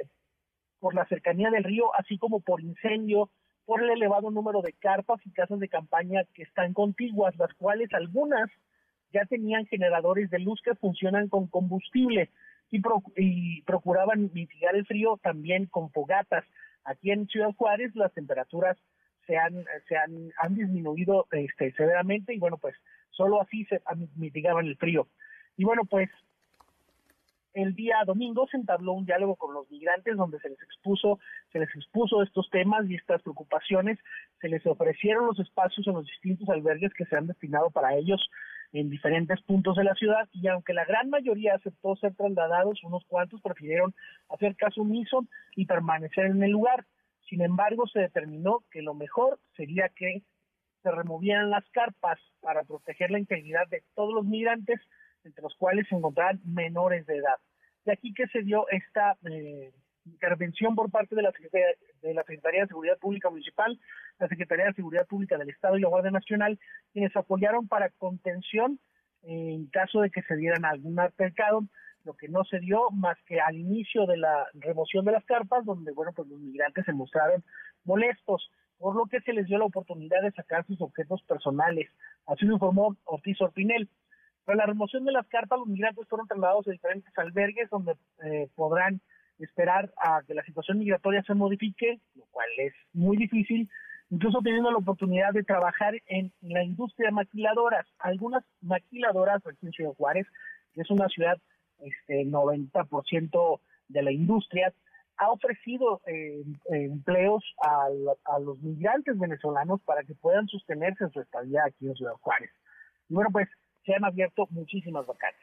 por la cercanía del río, así como por incendio, por el elevado número de carpas y casas de campaña que están contiguas, las cuales algunas ya tenían generadores de luz que funcionan con combustible y, pro, y procuraban mitigar el frío también con fogatas. Aquí en Ciudad Juárez las temperaturas se han, se han, han disminuido este, severamente y bueno, pues solo así se mitigaban el frío. Y bueno, pues el día domingo se entabló un diálogo con los migrantes donde se les expuso, se les expuso estos temas y estas preocupaciones, se les ofrecieron los espacios en los distintos albergues que se han destinado para ellos en diferentes puntos de la ciudad y aunque la gran mayoría aceptó ser trasladados, unos cuantos prefirieron hacer caso omiso y permanecer en el lugar. Sin embargo, se determinó que lo mejor sería que se removieran las carpas para proteger la integridad de todos los migrantes entre los cuales se encontraban menores de edad. De aquí que se dio esta eh, intervención por parte de la, Secretaría, de la Secretaría de Seguridad Pública Municipal, la Secretaría de Seguridad Pública del Estado y la Guardia Nacional, quienes apoyaron para contención en caso de que se dieran algún altercado, lo que no se dio más que al inicio de la remoción de las carpas, donde bueno pues los migrantes se mostraron molestos, por lo que se les dio la oportunidad de sacar sus objetos personales. Así lo informó Ortiz Orpinel. Tras la remoción de las carpas, los migrantes fueron trasladados a diferentes albergues donde eh, podrán esperar a que la situación migratoria se modifique, lo cual es muy difícil, incluso teniendo la oportunidad de trabajar en la industria de maquiladoras. Algunas maquiladoras aquí en Ciudad Juárez, que es una ciudad este 90% de la industria, ha ofrecido eh, empleos a, a, los migrantes venezolanos para que puedan sostenerse en su estadía aquí en Ciudad Juárez. Y bueno, pues se han abierto muchísimas vacantes.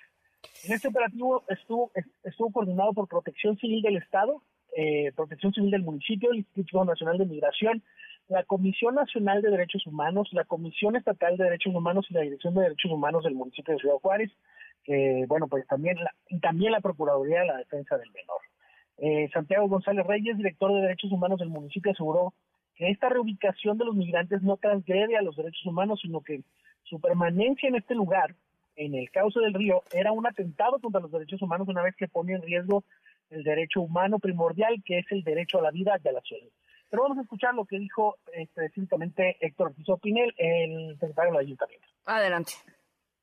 En este operativo estuvo, estuvo coordinado por Protección Civil del Estado, eh, Protección Civil del Municipio, el Instituto Nacional de Migración, la Comisión Nacional de Derechos Humanos, la Comisión Estatal de Derechos Humanos y la Dirección de Derechos Humanos del municipio de Ciudad Juárez, bueno, pues también la, y también la Procuraduría de la Defensa del Menor. Eh, Santiago González Reyes, director de Derechos Humanos del municipio, aseguró que esta reubicación de los migrantes no transgrede a los derechos humanos, sino que su permanencia en este lugar, en el cauce del río, era un atentado contra los derechos humanos una vez que pone en riesgo el derecho humano primordial, que es el derecho a la vida y a la salud. Pero vamos a escuchar lo que dijo específicamente Héctor Ortiz Pinel, el secretario del Ayuntamiento. Adelante.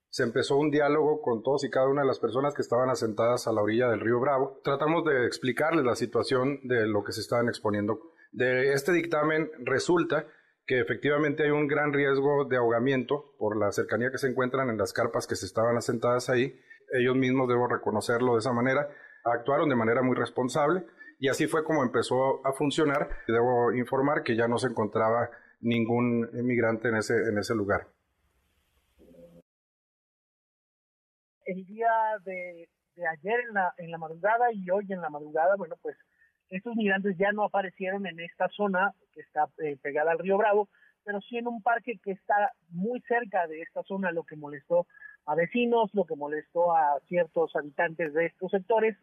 Se empezó un diálogo con todos y cada una de las personas que estaban asentadas a la orilla del río Bravo. Tratamos de explicarles la situación de lo que se estaban exponiendo. De este dictamen resulta que efectivamente hay un gran riesgo de ahogamiento por la cercanía que se encuentran en las carpas que se estaban asentadas ahí. Ellos mismos, debo reconocerlo de esa manera, actuaron de manera muy responsable y así fue como empezó a funcionar. Debo informar que ya no se encontraba ningún inmigrante en ese, en ese lugar. El día de, ayer en la, en la madrugada y hoy en la madrugada, bueno, pues estos migrantes ya no aparecieron en esta zona que está eh, pegada al río Bravo, pero sí en un parque que está muy cerca de esta zona, lo que molestó a vecinos, lo que molestó a ciertos habitantes de estos sectores,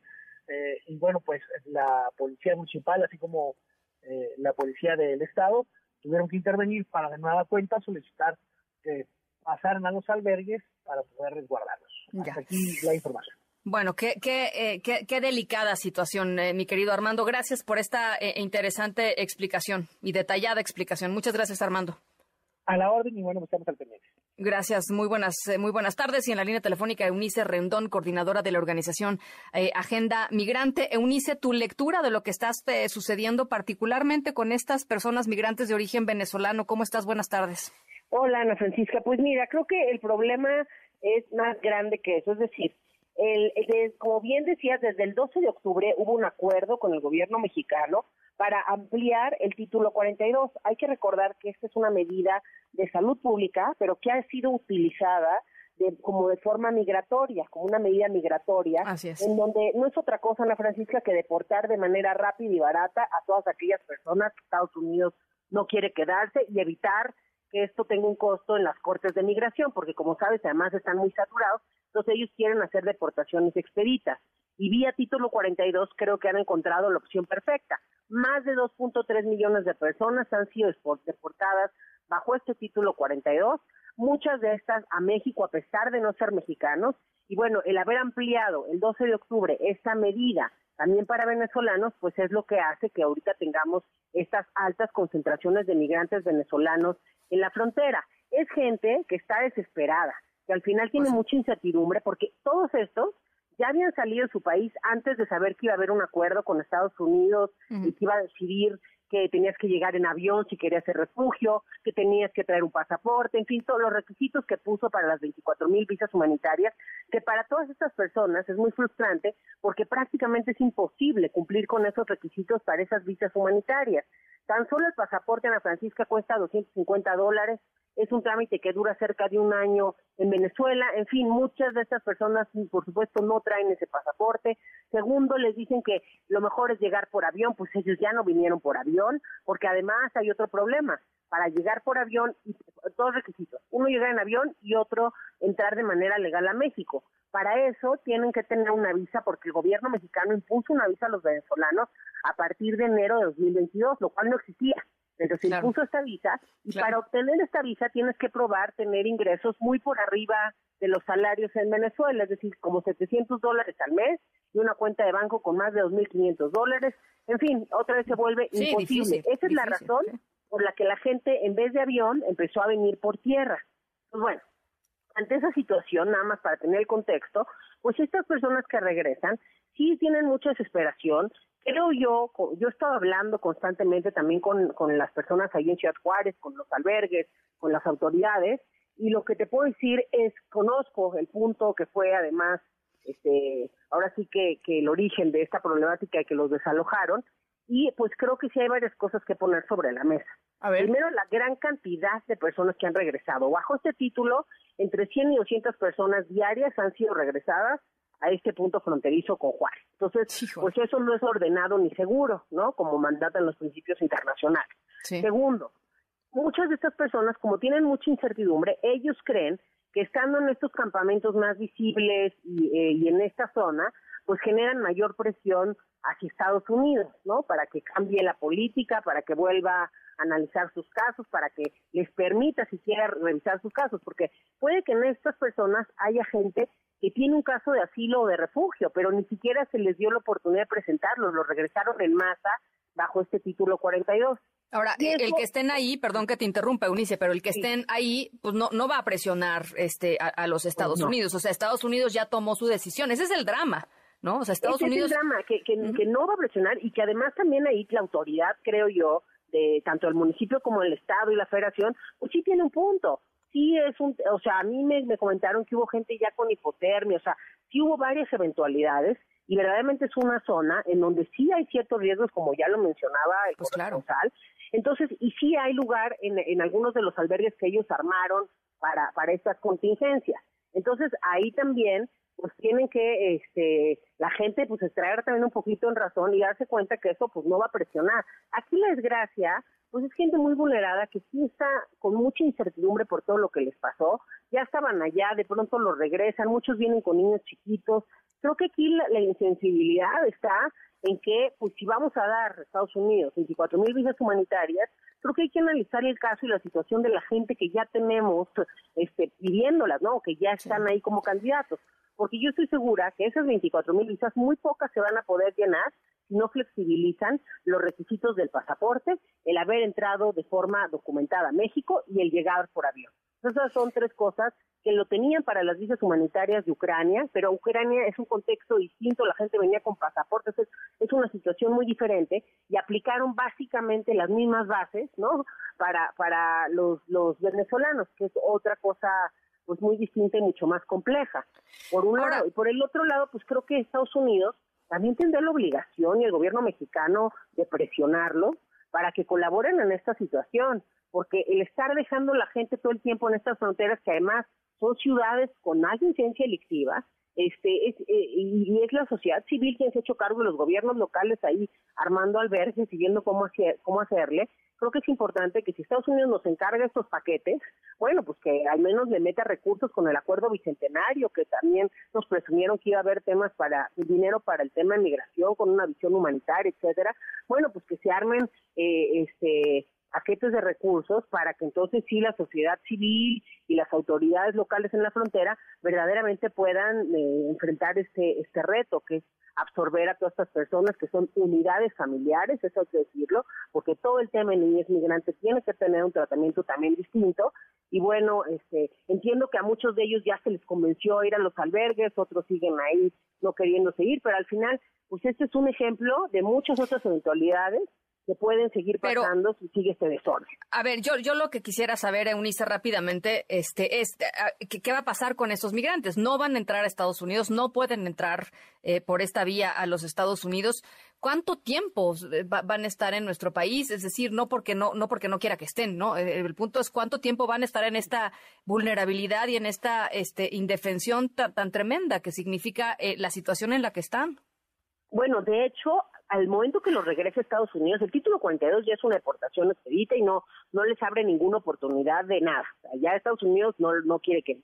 eh, y bueno, pues la policía municipal, así como eh, la policía del estado, tuvieron que intervenir para de nueva cuenta solicitar que pasaran a los albergues para poder resguardarlos. Hasta aquí la información. Bueno, qué, qué, eh, qué, qué, delicada situación, mi querido Armando. Gracias por esta interesante explicación y detallada explicación. Muchas gracias, Armando. A la orden y bueno, estamos al pendiente. Gracias, muy buenas, eh, muy buenas tardes. Y en la línea telefónica, Eunice Rendón, coordinadora de la organización eh, Agenda Migrante. Eunice, tu lectura de lo que está eh, sucediendo, particularmente con estas personas migrantes de origen venezolano. ¿Cómo estás? Buenas tardes. Hola, Ana Francisca. Pues mira, creo que el problema es más grande que eso. Es decir, el, como bien decías, desde el 12 de octubre hubo un acuerdo con el gobierno mexicano para ampliar el título 42. Hay que recordar que esta es una medida de salud pública, pero que ha sido utilizada de, como de forma migratoria, como una medida migratoria, en donde no es otra cosa, Ana Francisca, que deportar de manera rápida y barata a todas aquellas personas que Estados Unidos no quiere quedarse y evitar que esto tenga un costo en las cortes de migración, porque como sabes, además están muy saturados, entonces ellos quieren hacer deportaciones expeditas. Y vía título 42 creo que han encontrado la opción perfecta. Más de 2.3 millones de personas han sido deportadas bajo este título 42, muchas de estas a México a pesar de no ser mexicanos. Y bueno, el haber ampliado el 12 de octubre esta medida también para venezolanos, pues es lo que hace que ahorita tengamos estas altas concentraciones de migrantes venezolanos en la frontera. Es gente que está desesperada, que al final tiene mucha incertidumbre porque todos estos ya habían salido de su país antes de saber que iba a haber un acuerdo con Estados Unidos y que iba a decidir que tenías que llegar en avión si querías hacer refugio, que tenías que traer un pasaporte, en fin, todos los requisitos que puso para las 24 mil visas humanitarias, que para todas estas personas es muy frustrante porque prácticamente es imposible cumplir con esos requisitos para esas visas humanitarias. Tan solo el pasaporte Ana Francisca cuesta 250 dólares, es un trámite que dura cerca de un año en Venezuela, en fin, muchas de estas personas, por supuesto, no traen ese pasaporte. Segundo, les dicen que lo mejor es llegar por avión, pues ellos ya no vinieron por avión, porque además hay otro problema. Para llegar por avión, dos requisitos. Uno, llegar en avión y otro, entrar de manera legal a México. Para eso tienen que tener una visa porque el gobierno mexicano impuso una visa a los venezolanos a partir de enero de 2022, lo cual no existía. Entonces impuso esta visa y para obtener esta visa tienes que probar tener ingresos muy por arriba de los salarios en Venezuela, es decir, como 700 dólares al mes y una cuenta de banco con más de 2.500 dólares. En fin, otra vez se vuelve imposible. Esa es la razón por la que la gente en vez de avión empezó a venir por tierra. Pues bueno, ante esa situación, nada más para tener el contexto, pues estas personas que regresan sí tienen mucha desesperación, creo yo, yo he estado hablando constantemente también con, con las personas ahí en Ciudad Juárez, con los albergues, con las autoridades, y lo que te puedo decir es, conozco el punto que fue además, este, ahora sí que, que el origen de esta problemática que los desalojaron, y pues creo que sí hay varias cosas que poner sobre la mesa. Primero, la gran cantidad de personas que han regresado. Bajo este título, entre 100 y 200 personas diarias han sido regresadas a este punto fronterizo con Juárez. Entonces, pues eso no es ordenado ni seguro, ¿no? Como mandatan los principios internacionales. Segundo, muchas de estas personas, como tienen mucha incertidumbre, ellos creen que estando en estos campamentos más visibles y, eh, y en esta zona, pues generan mayor presión hacia Estados Unidos, ¿no? Para que cambie la política, para que vuelva a analizar sus casos, para que les permita siquiera revisar sus casos, porque puede que en estas personas haya gente que tiene un caso de asilo o de refugio, pero ni siquiera se les dio la oportunidad de presentarlos, los regresaron en masa bajo este título 42. Ahora, el que estén ahí, perdón que te interrumpa, Eunice, pero el que estén ahí, pues no, no va a presionar este, a, los pues Estados Unidos. O sea, Estados Unidos ya tomó su decisión. Ese es el drama, ¿no? O sea, Estados Unidos. Es el drama, que, que, no va a presionar y que además también ahí la autoridad, creo yo, de tanto el municipio como el Estado y la Federación, pues sí tiene un punto sí es un, o sea, a mí me, me comentaron que hubo gente ya con hipotermia, o sea, sí hubo varias eventualidades y verdaderamente es una zona en donde sí hay ciertos riesgos, como ya lo mencionaba el pues claro. Entonces, y sí hay lugar en, en algunos de los albergues que ellos armaron para, para estas contingencias. Entonces, ahí también pues tienen que este la gente pues extraer también un poquito en razón y darse cuenta que eso pues no va a presionar. Aquí la desgracia pues es gente muy vulnerada que sí está con mucha incertidumbre por todo lo que les pasó, ya estaban allá, de pronto los regresan, muchos vienen con niños chiquitos. Creo que aquí la, insensibilidad está en que, pues si vamos a dar a Estados Unidos 24 mil visas humanitarias, creo que hay que analizar el caso y la situación de la gente que ya tenemos este, pidiéndolas, ¿no? Que ya están ahí como candidatos porque yo estoy segura que esas 24 mil visas muy pocas se van a poder llenar si no flexibilizan los requisitos del pasaporte, el haber entrado de forma documentada a México y el llegar por avión. Esas son tres cosas que lo tenían para las visas humanitarias de Ucrania, pero Ucrania es un contexto distinto, la gente venía con pasaportes, es, es una situación muy diferente y aplicaron básicamente las mismas bases, ¿no? Para, para los, los venezolanos, que es otra cosa pues muy distinta y mucho más compleja. Por un lado, y por el otro lado, pues creo que Estados Unidos también tendrá la obligación y el gobierno mexicano de presionarlo para que colaboren en esta situación, porque el estar dejando la gente todo el tiempo en estas fronteras, que además son ciudades con más incidencia delictiva, este, es, eh, y es la sociedad civil quien se ha hecho cargo de los gobiernos locales ahí armando albergues y viendo cómo, hacer, cómo hacerle, creo que es importante que si Estados Unidos nos encarga estos paquetes, bueno, pues que al menos le meta recursos con el acuerdo bicentenario, que también nos presumieron que iba a haber temas para dinero para el tema de migración con una visión humanitaria, etcétera. Bueno, pues que se armen eh, este paquetes de recursos para que entonces sí la sociedad civil y las autoridades locales en la frontera verdaderamente puedan eh, enfrentar este este reto que es absorber a todas estas personas que son unidades familiares, eso hay que decirlo, porque todo el tema de niñez migrantes tiene que tener un tratamiento también distinto. Y bueno, este, entiendo que a muchos de ellos ya se les convenció a ir a los albergues, otros siguen ahí no queriendo seguir, pero al final, pues este es un ejemplo de muchas otras eventualidades que pueden seguir pasando si sigue este desorden. A ver, yo, yo lo que quisiera saber, Eunice, rápidamente, este, es ¿qué, ¿qué, va a pasar con estos migrantes? No van a entrar a Estados Unidos, no pueden entrar eh, por esta vía a los Estados Unidos. ¿Cuánto tiempo eh, van a estar en nuestro país? Es decir, no porque no, no porque no quiera que estén, ¿no? Eh, el, punto es cuánto tiempo van a estar en esta vulnerabilidad y en esta este, indefensión tan, tremenda que significa la situación en la que están. Bueno, de hecho, al momento que los regrese a Estados Unidos, el título 42 ya es una deportación expedita y no, no les abre ninguna oportunidad de nada. ya Estados Unidos no, no quiere que...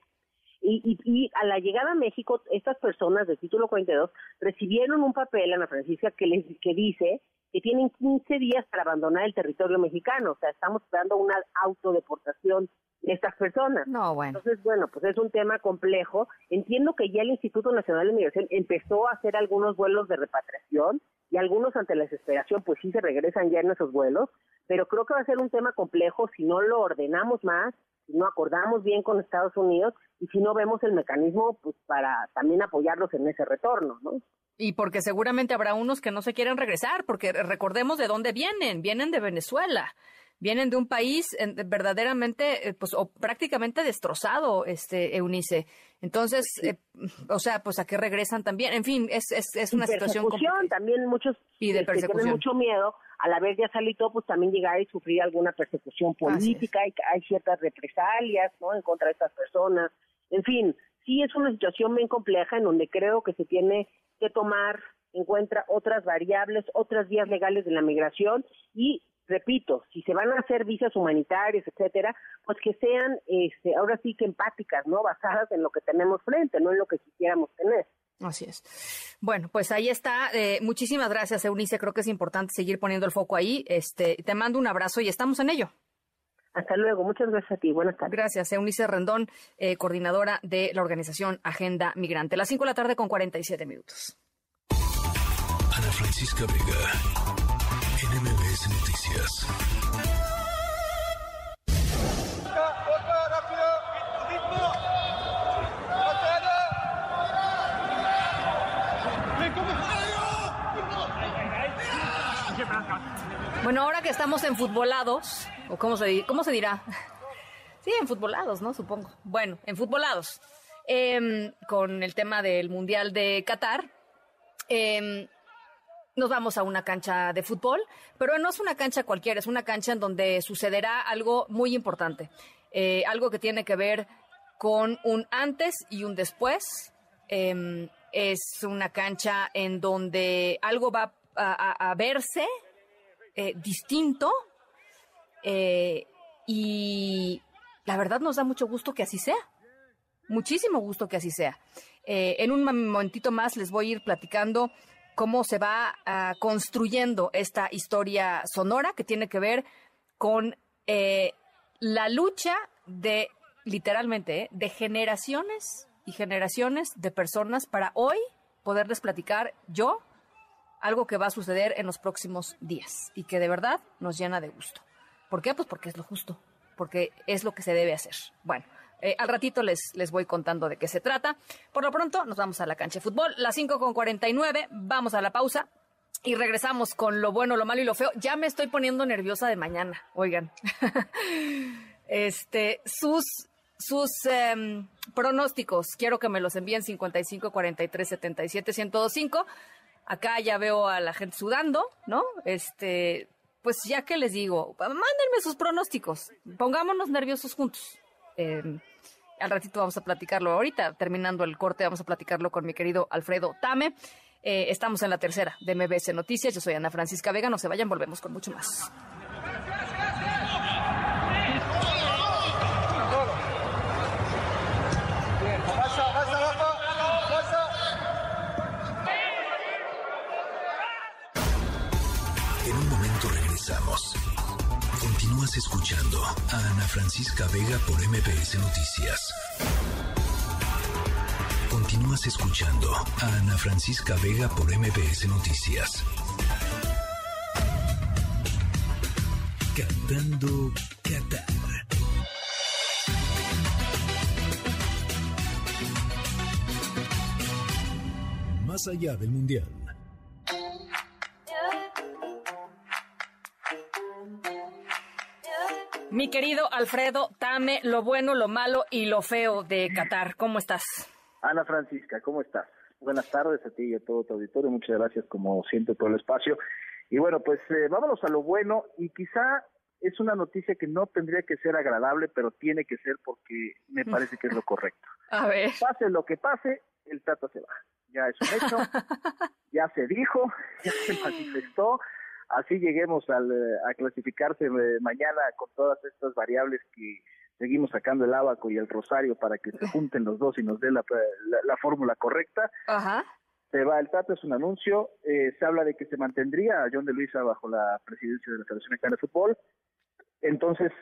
Y, y, y, a la llegada a México, estas personas del título 42 recibieron un papel, Ana Francisca, que, les, que dice que tienen 15 días para abandonar el territorio mexicano. O sea, estamos dando una autodeportación estas personas. No, bueno. Entonces, bueno, pues es un tema complejo. Entiendo que ya el Instituto Nacional de Migración empezó a hacer algunos vuelos de repatriación y algunos ante la desesperación pues sí se regresan ya en esos vuelos, pero creo que va a ser un tema complejo si no lo ordenamos más, si no acordamos bien con Estados Unidos y si no vemos el mecanismo pues para también apoyarlos en ese retorno, ¿no? Y porque seguramente habrá unos que no se quieren regresar, porque recordemos de dónde vienen, vienen de Venezuela vienen de un país verdaderamente, eh, pues, o prácticamente destrozado, este, Eunice. Entonces, eh, o sea, pues, ¿a qué regresan también? En fin, es, es, es una situación complicada. también muchos y de este, tienen mucho miedo, al haber ya salido, pues, también llegar y sufrir alguna persecución política, hay, hay ciertas represalias, ¿no?, en contra de estas personas. En fin, sí es una situación bien compleja en donde creo que se tiene que tomar en cuenta otras variables, otras vías legales de la migración y repito, si se van a hacer visas humanitarias, etcétera, pues que sean, este, ahora sí que empáticas, ¿no? Basadas en lo que tenemos frente, no en lo que quisiéramos tener. Así es. Bueno, pues ahí está. Eh, muchísimas gracias, Eunice. Creo que es importante seguir poniendo el foco ahí. Este, te mando un abrazo y estamos en ello. Hasta luego. Muchas gracias a ti. Buenas tardes. Gracias, Eunice Rendón, eh, coordinadora de la organización Agenda Migrante. Las 5 de la tarde con 47 minutos. Ana Francisca Vega. NMBS Noticias. Bueno, ahora que estamos en futbolados, o cómo se, cómo se dirá, sí, en futbolados, ¿no? Supongo. Bueno, en futbolados, em, con el tema del Mundial de Qatar, eh, nos vamos a una cancha de fútbol, pero no es una cancha cualquiera, es una cancha en donde sucederá algo muy importante, eh, algo que tiene que ver con un antes y un después. Em, es una cancha en donde algo va a, verse eh, distinto eh, y la verdad nos da mucho gusto que así sea, muchísimo gusto que así sea. en un momentito más les voy a ir platicando cómo se va ah, construyendo esta historia sonora que tiene que ver con eh, la lucha de, literalmente, eh, de generaciones y generaciones de personas para hoy poderles platicar yo algo que va a suceder en los próximos días y que de verdad nos llena de gusto. ¿Por qué? Pues porque es lo justo, porque es lo que se debe hacer. Bueno, eh, al ratito les, les voy contando de qué se trata. Por lo pronto, nos vamos a la cancha de fútbol. Las 5 con 49, vamos a la pausa. Y regresamos con lo bueno, lo malo y lo feo. Ya me estoy poniendo nerviosa de mañana, oigan. este, sus, sus em, pronósticos, quiero que me los envíen 55 43 77 105. Acá ya veo a la gente sudando, ¿no? Este, pues ya que les digo, mándenme sus pronósticos. Pongámonos nerviosos juntos. Al ratito vamos a platicarlo ahorita, terminando el corte, vamos a platicarlo con mi querido Alfredo Tame. Eh, estamos en la tercera de MBS Noticias. Yo soy Ana Francisca Vega. No se vayan, volvemos con mucho más. Continúas escuchando a Ana Francisca Vega por MBS Noticias. Continúas escuchando a Ana Francisca Vega por MBS Noticias. Cantando Qatar. Más allá del Mundial. Mi querido Alfredo, dame lo bueno, lo malo y lo feo de Qatar. ¿Cómo estás? Ana Francisca, ¿cómo estás? Buenas tardes a ti y a todo tu auditorio. Muchas gracias, como siempre, por el espacio. Y bueno, pues eh, vámonos a lo bueno y quizá es una noticia que no tendría que ser agradable, pero tiene que ser porque me parece que es lo correcto. A ver. Pase lo que pase, el Tata se va. Ya es un hecho, ya se dijo, ya se manifestó. Así lleguemos al, eh, a clasificarse eh, mañana con todas estas variables que seguimos sacando el abaco y el rosario para que se junten los dos y nos dé la, la, fórmula correcta. Ajá. Se va el Tata, es un anuncio. Eh, se habla de que se mantendría a John de Luisa bajo la presidencia de la Federación Mexicana de Fútbol. Entonces,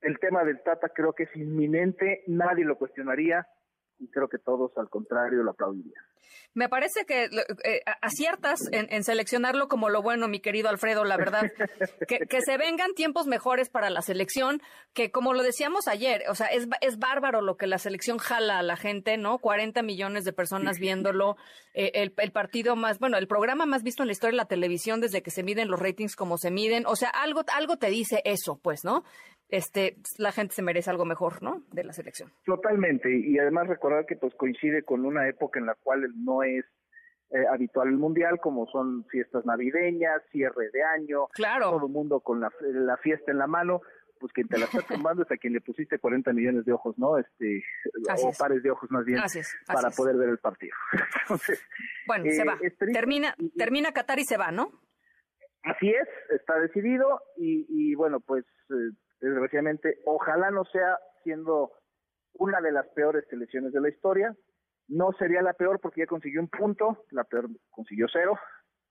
el tema del Tata creo que es inminente, nadie lo cuestionaría y creo que todos al contrario lo aplaudirían. Me parece que eh, aciertas en, seleccionarlo como lo bueno, mi querido Alfredo, la verdad. que, se vengan tiempos mejores para la selección, que como lo decíamos ayer, o sea, es, es bárbaro lo que la selección jala a la gente, ¿no? 40 millones de personas viéndolo, eh, el, el, partido más, bueno, el programa más visto en la historia de la televisión desde que se miden los ratings como se miden, o sea, algo, algo te dice eso, pues, ¿no? Este, la gente se merece algo mejor, ¿no? De la selección. Totalmente, y además recordar que pues coincide con una época en la cual no es eh, habitual el mundial, como son fiestas navideñas, cierre de año, claro. todo el mundo con la, fiesta en la mano, pues quien te la está tomando es a quien le pusiste 40 millones de ojos, ¿no? Este, o pares de ojos más bien, para poder ver el partido. Entonces, bueno, se va. Eh, termina, termina Qatar y se va, ¿no? Así es, está decidido y, y bueno, pues eh, desgraciadamente, ojalá no sea siendo una de las peores selecciones de la historia. No sería la peor porque ya consiguió un punto, la peor consiguió cero,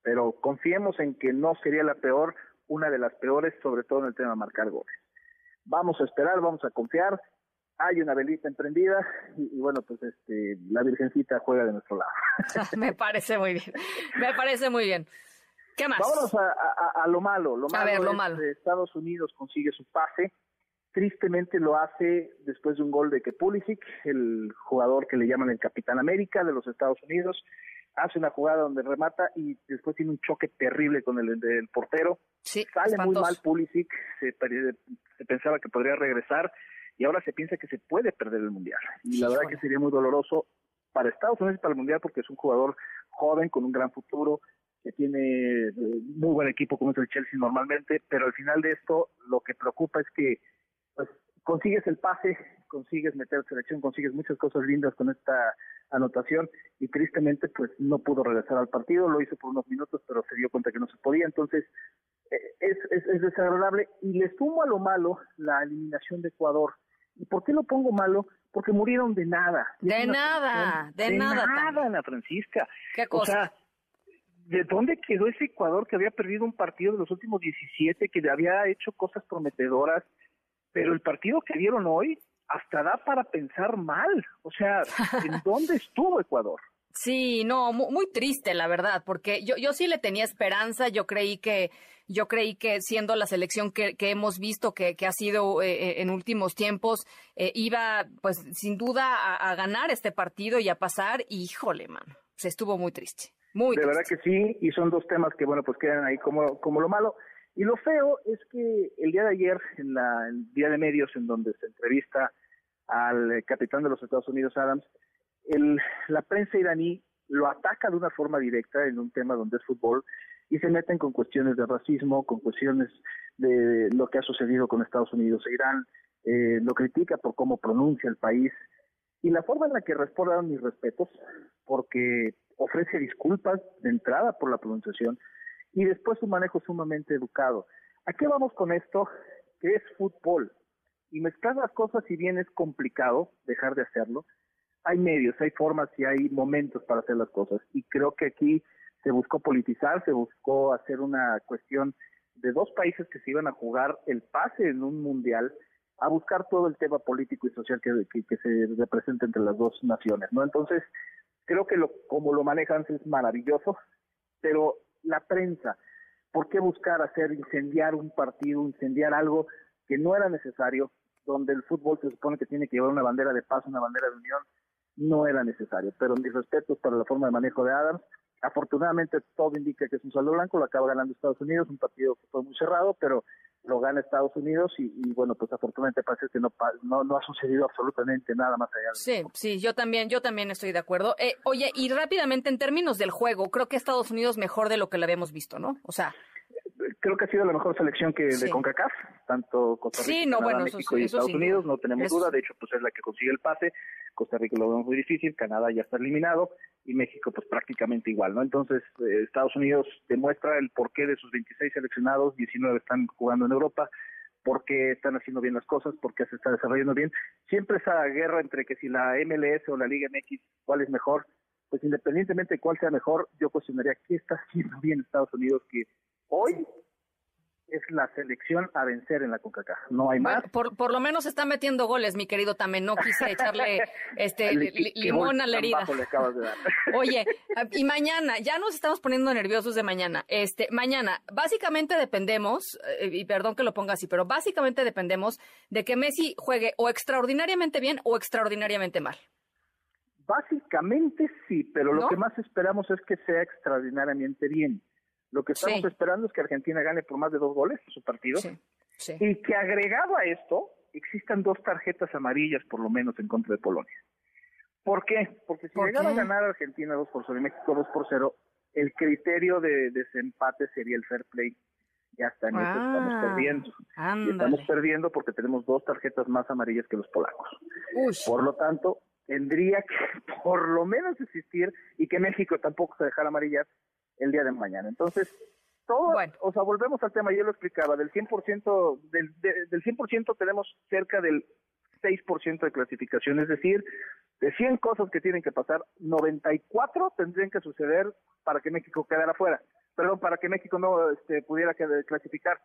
pero confiemos en que no sería la peor, una de las peores, sobre todo en el tema de marcar goles. Vamos a esperar, vamos a confiar. Hay una velita emprendida y, bueno, pues este, la Virgencita juega de nuestro lado. Me parece muy bien, me parece muy bien. ¿Qué más? Vámonos a, lo malo. Lo malo, a ver, lo es malo. Estados Unidos consigue su pase. Tristemente lo hace después de un gol de que Pulisic, el jugador que le llaman el Capitán América de los Estados Unidos, hace una jugada donde remata y después tiene un choque terrible con el del portero. Sí, Sale muy mal Pulisic, se, se, pensaba que podría regresar y ahora se piensa que se puede perder el Mundial. Y la verdad que sería muy doloroso para Estados Unidos y para el Mundial porque es un jugador joven con un gran futuro, que tiene eh, muy buen equipo como es el Chelsea normalmente, pero al final de esto lo que preocupa es que pues, consigues el pase, consigues meter selección, consigues muchas cosas lindas con esta anotación y tristemente pues no pudo regresar al partido, lo hizo por unos minutos pero se dio cuenta que no se podía, entonces eh, es, es, es desagradable y le sumo a lo malo la eliminación de Ecuador. ¿Y por qué lo pongo malo? Porque murieron de nada. De nada, de, de, nada. nada, Ana Francisca. ¿Qué cosa? O sea, ¿de dónde quedó ese Ecuador que había perdido un partido de los últimos 17, que había hecho cosas prometedoras? Pero el partido que dieron hoy hasta da para pensar mal. O sea, ¿en dónde estuvo Ecuador? Sí, no, muy, triste la verdad, porque yo, yo sí le tenía esperanza, yo creí que, yo creí que siendo la selección que, que hemos visto que, que ha sido eh, eh, en últimos tiempos, eh, iba pues sin duda a, a, ganar este partido y a pasar, y híjole, mano, se estuvo muy triste de verdad que sí, y son dos temas que, bueno, pues quedan ahí como, como lo malo. Y lo feo es que el día de ayer, en la, el día de medios, en donde se entrevista al eh, capitán de los Estados Unidos, Adams, el, la prensa iraní lo ataca de una forma directa en un tema donde es fútbol y se meten con cuestiones de racismo, con cuestiones de lo que ha sucedido con Estados Unidos e Irán, eh, lo critica por cómo pronuncia el país y la forma en la que respondan mis respetos, porque ofrece disculpas de entrada por la pronunciación y después un manejo sumamente educado. ¿A qué vamos con esto? Que es fútbol. Y mezclar las cosas, si bien es complicado dejar de hacerlo, hay medios, hay formas y hay momentos para hacer las cosas. Y creo que aquí se buscó politizar, se buscó hacer una cuestión de dos países que se iban a jugar el pase en un mundial, a buscar todo el tema político y social que, que, que se representa entre las dos naciones, ¿no? Entonces, Creo que lo, como lo manejan es maravilloso, pero la prensa, ¿por qué buscar hacer incendiar un partido, incendiar algo que no era necesario, donde el fútbol se supone que tiene que llevar una bandera de paz, una bandera de unión? No era necesario, pero mis respetos para la forma de manejo de Adams. Afortunadamente todo indica que es un saldo blanco, lo acaba ganando Estados Unidos, un partido que fue muy cerrado, pero lo gana Estados Unidos y, bueno, pues afortunadamente parece que no, no, no ha sucedido absolutamente nada más allá. Sí, sí, yo también, yo también estoy de acuerdo. Eh, oye, y rápidamente en términos del juego, creo que Estados Unidos mejor de lo que lo habíamos visto, ¿no? O sea, creo que ha sido la mejor selección que de CONCACAF, tanto Costa Rica, México y Estados Unidos, no tenemos duda, de hecho pues es la que consigue el pase, Costa Rica lo vemos muy difícil, Canadá ya está eliminado y México pues prácticamente igual, ¿no? Entonces eh, Estados Unidos demuestra el porqué de sus 26 seleccionados, 19 están jugando en Europa, por qué están haciendo bien las cosas, por qué se está desarrollando bien. Siempre esa guerra entre que si la MLS o la Liga MX, cuál es mejor, pues independientemente de cuál sea mejor, yo cuestionaría qué está haciendo bien Estados Unidos que hoy es la selección a vencer en la CONCACAF. No hay más. por, por lo menos está metiendo goles, mi querido también. No quise echarle este limón a la herida. Oye, y mañana, ya nos estamos poniendo nerviosos de mañana. Este, mañana, básicamente dependemos, eh, y perdón que lo ponga así, pero básicamente dependemos de que Messi juegue o extraordinariamente bien o extraordinariamente mal. Básicamente sí, pero lo que más esperamos es que sea extraordinariamente bien. Lo que estamos esperando es que Argentina gane por más de dos goles en su partido. Y que agregado a esto, existan dos tarjetas amarillas por lo menos en contra de Polonia. ¿Por qué? Porque si llegara a ganar Argentina 2 por 0 y México 2 por 0, el criterio de desempate sería el fair play. Ya está, en eso estamos ah, perdiendo. Y estamos perdiendo porque tenemos dos tarjetas más amarillas que los polacos. Por lo tanto, tendría que por lo menos existir y que México tampoco se dejara amarillas el día de mañana. Entonces, todo, o sea, volvemos al tema, yo lo explicaba, del 100%, del, del 100% tenemos cerca del 6% de clasificación, es decir, de 100 cosas que tienen que pasar, 94 tendrían que suceder para que México quedara fuera, perdón, para que México no este, pudiera clasificar.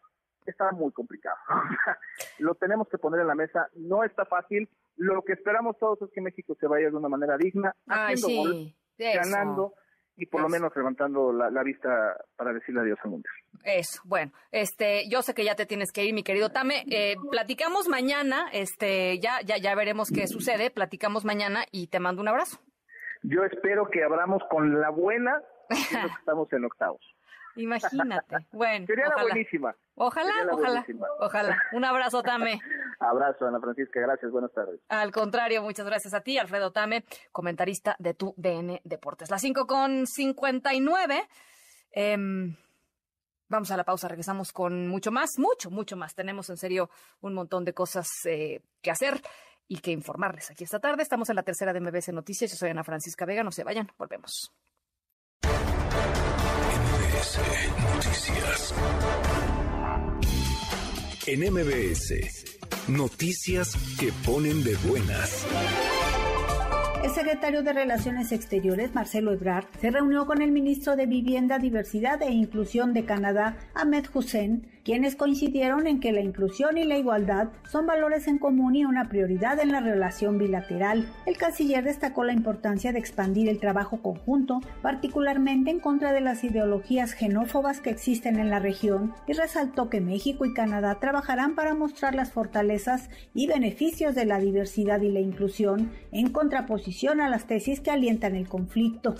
Está muy complicado. lo tenemos que poner en la mesa, no está fácil. Lo que esperamos todos es que México se vaya de una manera digna, haciendo gol, ganando y por lo menos levantando la, vista para decirle adiós al mundo. Eso, bueno, este, yo sé que ya te tienes que ir, mi querido Tame. Eh, platicamos mañana, este, ya, ya, ya veremos qué sucede. Platicamos mañana y te mando un abrazo. Yo espero que abramos con la buena, estamos en octavos. Imagínate. Bueno, sería la buenísima. Ojalá, ojalá, ojalá. Un abrazo, Tame. Abrazo, Ana Francisca. Gracias. Buenas tardes. Al contrario, muchas gracias a ti, Alfredo Tame, comentarista de tu DN Deportes. Las 5 con 59. Eh, vamos a la pausa. Regresamos con mucho más, mucho, mucho más. Tenemos en serio un montón de cosas eh, que hacer y que informarles aquí esta tarde. Estamos en la tercera de MBC Noticias. Yo soy Ana Francisca Vega. No se vayan. Volvemos. Noticias. En MBS, noticias que ponen de buenas. El secretario de Relaciones Exteriores, Marcelo Ebrard, se reunió con el ministro de Vivienda, Diversidad e Inclusión de Canadá, Ahmed Hussein, quienes coincidieron en que la inclusión y la igualdad son valores en común y una prioridad en la relación bilateral. El canciller destacó la importancia de expandir el trabajo conjunto, particularmente en contra de las ideologías xenófobas que existen en la región, y resaltó que México y Canadá trabajarán para mostrar las fortalezas y beneficios de la diversidad y la inclusión en contraposición a las tesis que alientan el conflicto.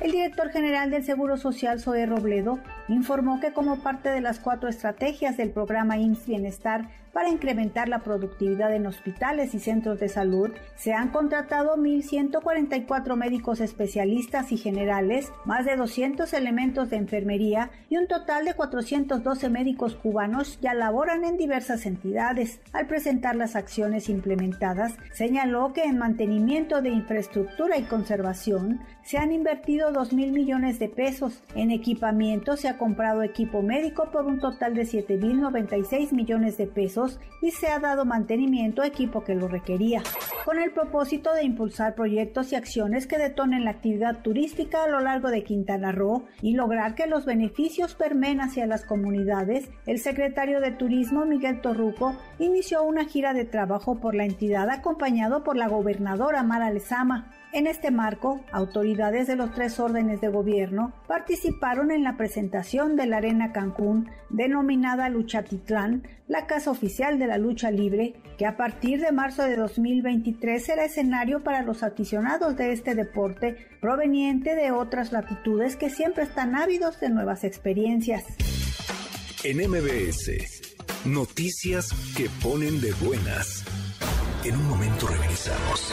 El director general del Seguro Social, Zoe Robledo, informó que como parte de las cuatro estrategias del programa IMSS Bienestar para incrementar la productividad en hospitales y centros de salud, se han contratado 1.144 médicos especialistas y generales, más de 200 elementos de enfermería y un total de 412 médicos cubanos ya laboran en diversas entidades. Al presentar las acciones implementadas, señaló que en mantenimiento de infraestructura y conservación se han invertido 2 mil millones de pesos. En equipamiento se ha comprado equipo médico por un total de 7.096 millones de pesos y se ha dado mantenimiento a equipo que lo requería, con el propósito de impulsar proyectos y acciones que detonen la actividad turística a lo largo de Quintana Roo y lograr que los beneficios permen hacia las comunidades. El secretario de Turismo Miguel Torruco inició una gira de trabajo por la entidad acompañado por la gobernadora Mara Lezama. En este marco, autoridades de los tres órdenes de gobierno participaron en la presentación de la Arena Cancún, denominada Luchatitlán, la casa oficial de la lucha libre, que a partir de marzo de 2023 será escenario para los aficionados de este deporte proveniente de otras latitudes que siempre están ávidos de nuevas experiencias. En MBS Noticias que ponen de buenas. En un momento regresamos.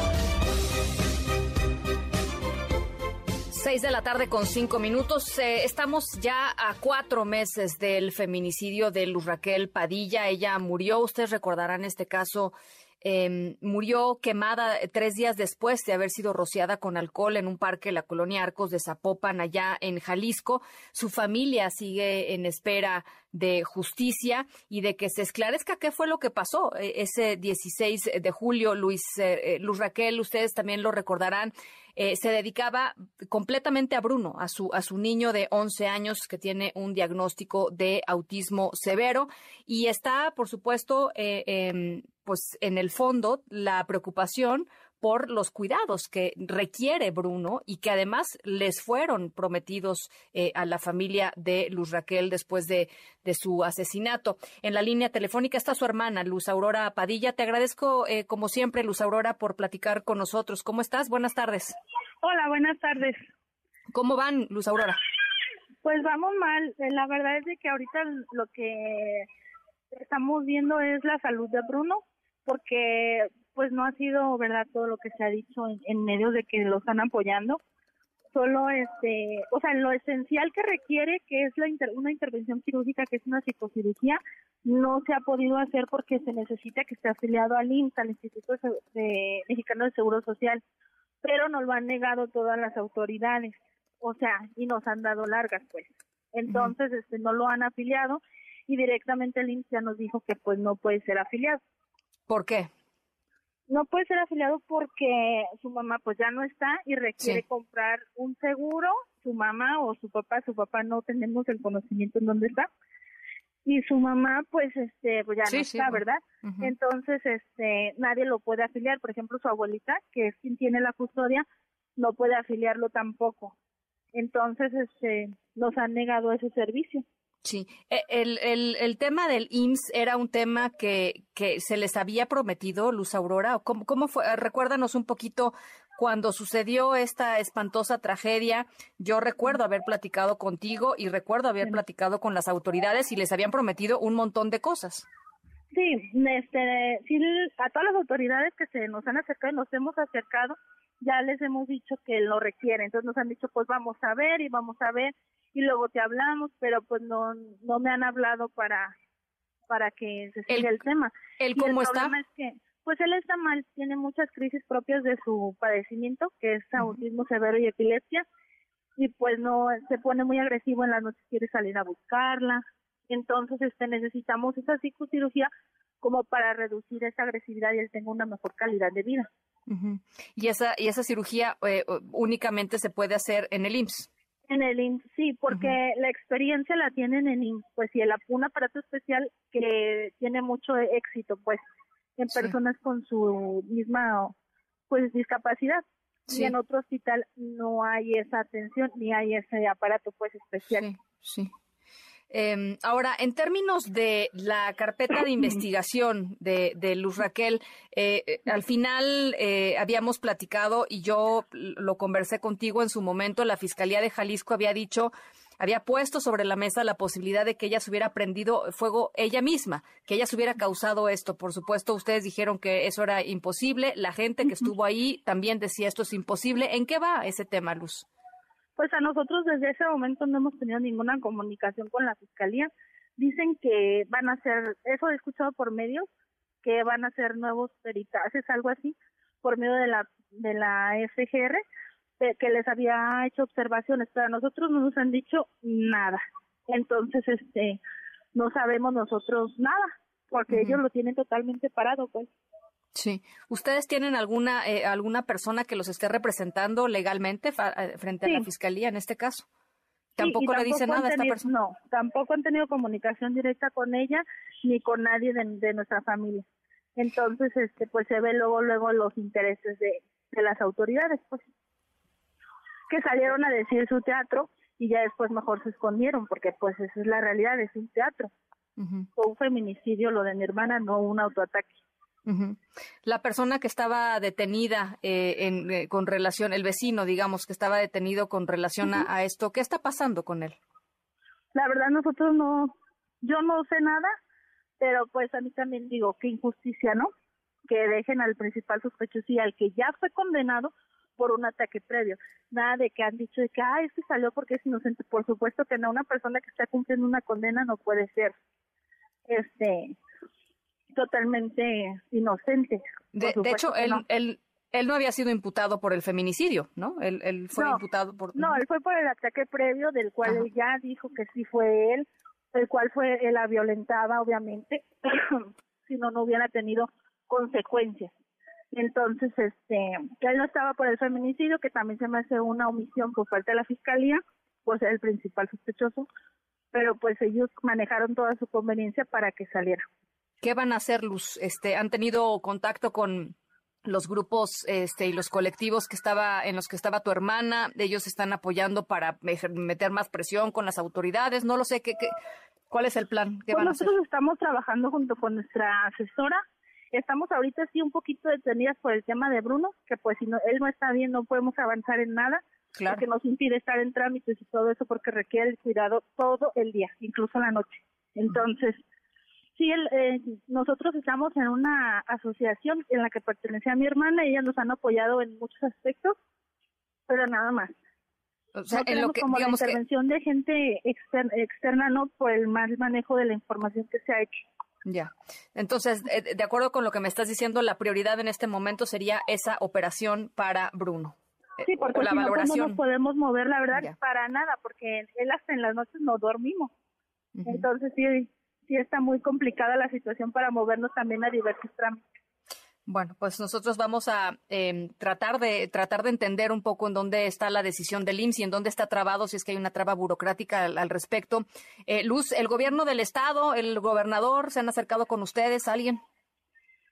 Seis de la tarde con cinco minutos. Eh, estamos ya a cuatro meses del feminicidio de Luz Raquel Padilla. Ella murió, ustedes recordarán este caso Em, murió quemada tres días después de haber sido rociada con alcohol en un parque de la colonia Arcos de Zapopan, allá en Jalisco. Su familia sigue en espera de justicia y de que se esclarezca qué fue lo que pasó e, ese 16 de julio. Luis, eh, eh, Luz Raquel, ustedes también lo recordarán, eh, se dedicaba completamente a Bruno, a su, a su niño de 11 años que tiene un diagnóstico de autismo severo y está, por supuesto, eh, pues en el fondo la preocupación por los cuidados que requiere Bruno y que además les fueron prometidos eh, a la familia de Luz Raquel después de, de, su asesinato. En la línea telefónica está su hermana, Luz Aurora Padilla. Te agradezco, eh, como siempre, Luz Aurora, por platicar con nosotros. ¿Cómo estás? Buenas tardes. Hola, buenas tardes. ¿Cómo van, Luz Aurora? Pues vamos mal. Eh, la verdad es de que ahorita lo que estamos viendo es la salud de Bruno porque pues no ha sido verdad todo lo que se ha dicho en, en medios de que lo están apoyando. Solo este o sea lo esencial que requiere que es la una intervención quirúrgica que es una psicocirugía no se ha podido hacer porque se necesita que esté afiliado al IMSS al Instituto de, Mexicano de Seguro Social pero nos lo han negado todas las autoridades. O sea y nos han dado largas pues. Entonces este no lo han afiliado y directamente el IMSS ya nos dijo que pues no puede ser afiliado ¿Por qué? No puede ser afiliado porque su mamá pues ya no está y requiere comprar un seguro, su mamá o su papá, su papá no tenemos el conocimiento en dónde está. Y su mamá pues este pues ya no está, ¿verdad? Entonces este nadie lo puede afiliar, por ejemplo, su abuelita, que es quien tiene la custodia, no puede afiliarlo tampoco. Entonces este nos han negado ese servicio. Sí, e, el, el, el, tema del IMSS era un tema que, que se les había prometido, Luz Aurora. ¿Cómo, ¿Cómo fue? Recuérdanos un poquito cuando sucedió esta espantosa tragedia. Yo recuerdo haber platicado contigo y recuerdo haber platicado con las autoridades y les habían prometido un montón de cosas. Sí, este, sí, a todas las autoridades que se nos han acercado y nos hemos acercado, ya les hemos dicho que lo requieren. Entonces nos han dicho, pues vamos a ver y vamos a ver y luego te hablamos, pero pues no no me han hablado para para que se siga el, tema. ¿El cómo está? Es que, pues él está mal, tiene muchas crisis propias de su padecimiento, que es autismo severo y epilepsia, y pues no, se pone muy agresivo en las noches, quiere salir a buscarla, entonces este necesitamos esa psicocirugía como para reducir esa agresividad y él tenga una mejor calidad de vida. Y esa y esa cirugía eh, únicamente se puede hacer en el IMSS. En el IMSS, sí, porque la experiencia la tienen en IMSS, pues, y el, un aparato especial que tiene mucho éxito, pues, en personas con su misma, pues, discapacidad. Y en otro hospital no hay esa atención ni hay ese aparato, pues, especial. Sí, sí. Em, ahora, en términos de la carpeta de investigación de, de Luz Raquel, eh, eh, al final eh, habíamos platicado y yo lo conversé contigo en su momento, la Fiscalía de Jalisco había dicho, había puesto sobre la mesa la posibilidad de que ella se hubiera prendido fuego ella misma, que ella se hubiera causado esto. Por supuesto, ustedes dijeron que eso era imposible, la gente que estuvo ahí también decía esto es imposible. ¿En qué va ese tema, Luz? Pues a nosotros desde ese momento no hemos tenido ninguna comunicación con la fiscalía. Dicen que van a hacer, eso he escuchado por medios, que van a hacer nuevos peritajes, algo así, por medio de la de la FGR, que les había hecho observaciones, pero a nosotros no nos han dicho nada. Entonces, este, no sabemos nosotros nada, porque ellos lo tienen totalmente parado, pues. Sí. ¿Ustedes tienen alguna eh, alguna persona que los esté representando legalmente eh, frente a la fiscalía en este caso? ¿Tampoco le dice nada a esta persona? No, tampoco han tenido comunicación directa con ella ni con nadie de, nuestra familia. Entonces, este, pues se ve luego luego los intereses de, de las autoridades, pues que salieron a decir su teatro y ya después mejor se escondieron porque pues esa es la realidad, es un teatro. Fue un feminicidio lo de mi hermana, no un autoataque. La persona que estaba detenida eh, en, eh, con relación, el vecino, digamos, que estaba detenido con relación a, esto, ¿qué está pasando con él? La verdad nosotros no, yo no sé nada, pero pues a mí también digo, qué injusticia, ¿no? Que dejen al principal sospechoso y al que ya fue condenado por un ataque previo. Nada de que han dicho de que, ah, este salió porque es inocente. Por supuesto que no, una persona que está cumpliendo una condena no puede ser, este, totalmente inocente. De, hecho, él, no. él, él no había sido imputado por el feminicidio, ¿no? Él, él fue imputado por... No, él fue por el ataque previo del cual él ya dijo que sí fue él, el cual fue él la violentada, obviamente, si no, no hubiera tenido consecuencias. Entonces, este, él no estaba por el feminicidio, que también se me hace una omisión por parte de la fiscalía, por ser el principal sospechoso, pero pues ellos manejaron toda su conveniencia para que saliera. ¿Qué van a hacer, Luz? Este, ¿Han tenido contacto con los grupos este, y los colectivos que estaba, en los que estaba tu hermana? ¿Ellos están apoyando para meter más presión con las autoridades? No lo sé. ¿qué, qué, ¿Cuál es el plan? ¿Qué pues van a nosotros hacer? estamos trabajando junto con nuestra asesora Estamos ahorita sí un poquito detenidas por el tema de Bruno, que pues si no, él no está bien no podemos avanzar en nada, claro. porque nos impide estar en trámites y todo eso porque requiere el cuidado todo el día, incluso la noche. Entonces, sí, el, eh, nosotros estamos en una asociación en la que pertenece a mi hermana, y ellas nos han apoyado en muchos aspectos, pero nada más. O sea, no en lo que, como la intervención que... de gente externa, externa, no por el mal manejo de la información que se ha hecho. Ya. Entonces, de acuerdo con lo que me estás diciendo, la prioridad en este momento sería esa operación para Bruno. Sí, porque la si valoración. no, no nos podemos mover, la verdad, ya. para nada, porque él hasta en las noches no dormimos. Uh -huh. Entonces, sí, sí está muy complicada la situación para movernos también a diversos trámites. Bueno, pues nosotros vamos a eh, tratar de tratar de entender un poco en dónde está la decisión del IMSS y en dónde está trabado, si es que hay una traba burocrática al, al respecto. Eh, Luz, ¿el gobierno del estado, el gobernador, se han acercado con ustedes, alguien?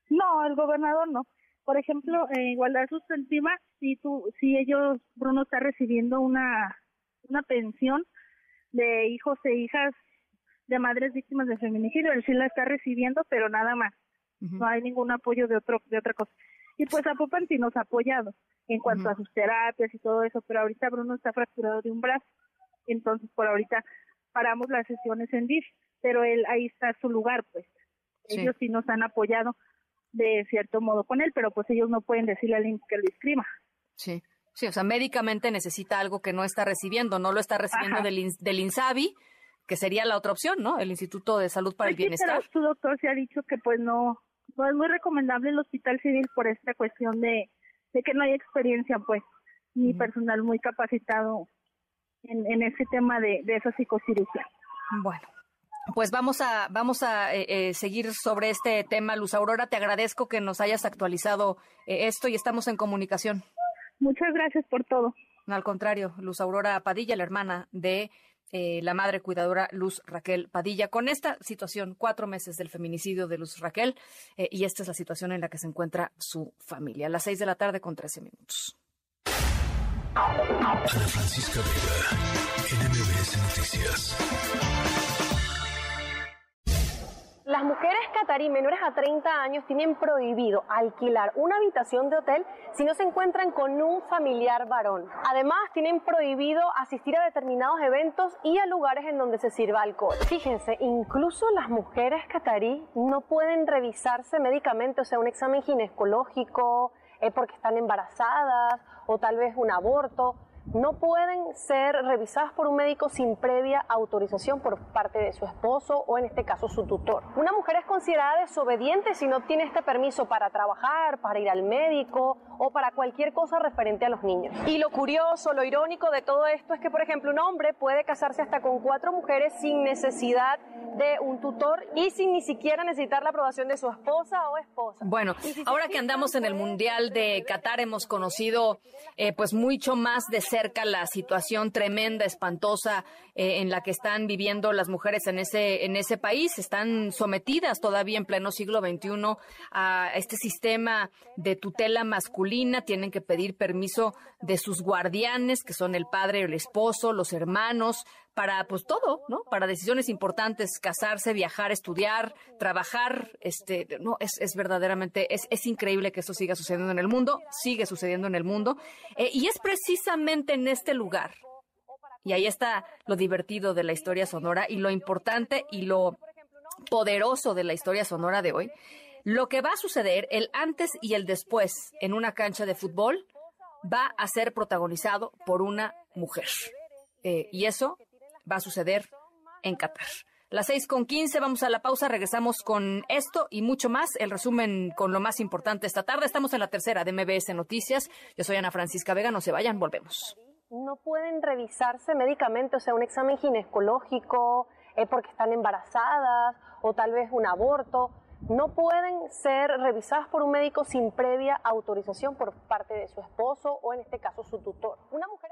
No, el gobernador no. Por ejemplo, en igualdad sustantiva, si tú, si ellos, Bruno está recibiendo una una pensión de hijos e hijas de madres víctimas de feminicidio, él sí la está recibiendo, pero nada más. Uh -huh. No hay ningún apoyo de otro de otra cosa. Y pues a Popan sí nos ha apoyado en cuanto uh -huh. a sus terapias y todo eso, pero ahorita Bruno está fracturado de un brazo. Entonces, por ahorita paramos las sesiones en DIF, pero él ahí está su lugar, pues. Sí. Ellos sí nos han apoyado de cierto modo con él, pero pues ellos no pueden decirle al IMSS que lo inscriba. Sí. Sí, o sea, médicamente necesita algo que no está recibiendo, no lo está recibiendo del, del INSABI, que sería la otra opción, ¿no? El Instituto de Salud para pues el Bienestar. Sí, pero su doctor se ha dicho que pues no, no es muy recomendable el hospital civil por esta cuestión de, de que no hay experiencia, pues, ni uh -huh. personal muy capacitado en, en ese tema de, de esa psicocirugía. Bueno, pues vamos a vamos a eh, eh, seguir sobre este tema, Luz Aurora. Te agradezco que nos hayas actualizado eh, esto y estamos en comunicación. Muchas gracias por todo. Al contrario, Luz Aurora Padilla, la hermana de eh, la madre cuidadora Luz Raquel Padilla. Con esta situación, cuatro meses del feminicidio de Luz Raquel, eh, y esta es la situación en la que se encuentra su familia. A las seis de la tarde con trece minutos. Ana Francisca Vega, NMBS Noticias. Las mujeres catarí menores a 30 años tienen prohibido alquilar una habitación de hotel si no se encuentran con un familiar varón. Además, tienen prohibido asistir a determinados eventos y a lugares en donde se sirva alcohol. Fíjense, incluso las mujeres catarí no pueden revisarse médicamente, o sea, un examen ginecológico, eh, porque están embarazadas o tal vez un aborto no pueden ser revisadas por un médico sin previa autorización por parte de su esposo o en este caso su tutor. Una mujer es considerada desobediente si no obtiene este permiso para trabajar, para ir al médico o para cualquier cosa referente a los niños. Y lo curioso, lo irónico de todo esto es que, por ejemplo, un hombre puede casarse hasta con cuatro mujeres sin necesidad de un tutor y sin ni siquiera necesitar la aprobación de su esposa o esposa. Bueno, si ahora que andamos en el Mundial de Qatar hemos conocido eh, pues mucho más de cerca cerca la situación tremenda, espantosa eh, en la que están viviendo las mujeres en ese, en ese país. Están sometidas todavía en pleno siglo XXI a este sistema de tutela masculina. Tienen que pedir permiso de sus guardianes, que son el padre, el esposo, los hermanos, para pues todo, ¿no? Para decisiones importantes, casarse, viajar, estudiar, trabajar, este, no, es, es verdaderamente, es, es increíble que eso siga sucediendo en el mundo, sigue sucediendo en el mundo, eh, y es precisamente en este lugar, y ahí está lo divertido de la historia sonora y lo importante y lo poderoso de la historia sonora de hoy, lo que va a suceder, el antes y el después en una cancha de fútbol, va a ser protagonizado por una mujer. Eh, y eso va a suceder en Qatar. Las seis con quince, vamos a la pausa, regresamos con esto y mucho más. El resumen con lo más importante esta tarde. Estamos en la tercera de MBS Noticias. Yo soy Ana Francisca Vega, no se vayan, volvemos. No pueden revisarse médicamente, o sea, un examen ginecológico, eh, porque están embarazadas o tal vez un aborto. No pueden ser revisadas por un médico sin previa autorización por parte de su esposo o en este caso su tutor. Una mujer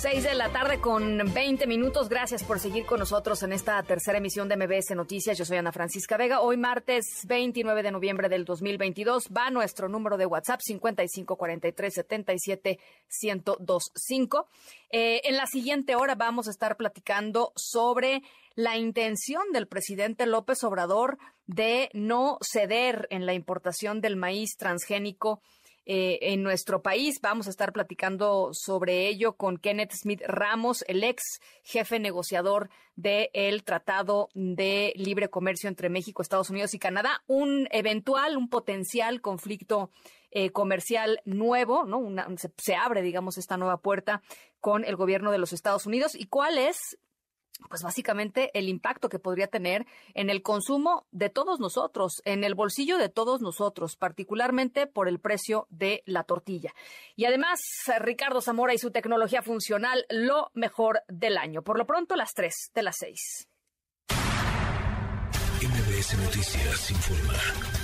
6 de la tarde con 20 minutos. Gracias por seguir con nosotros en esta tercera emisión de MBS Noticias. Yo soy Ana Francisca Vega. Hoy martes 29 de noviembre del 2022 va nuestro número de WhatsApp 5543771025. Eh, en la siguiente hora vamos a estar platicando sobre la intención del presidente López Obrador de no ceder en la importación del maíz transgénico eh, en nuestro país. Vamos a estar platicando sobre ello con Kenneth Smith Ramos, el ex jefe negociador del Tratado de Libre Comercio entre México, Estados Unidos y Canadá. Un eventual, un potencial conflicto eh, comercial nuevo, ¿no? se, se abre, digamos, esta nueva puerta con el gobierno de los Estados Unidos. ¿Y cuál es pues básicamente el impacto que podría tener en el consumo de todos nosotros, en el bolsillo de todos nosotros, particularmente por el precio de la tortilla. Y además, Ricardo Zamora y su tecnología funcional, lo mejor del año. Por lo pronto, las 3 de las 6. MBS Noticias informa.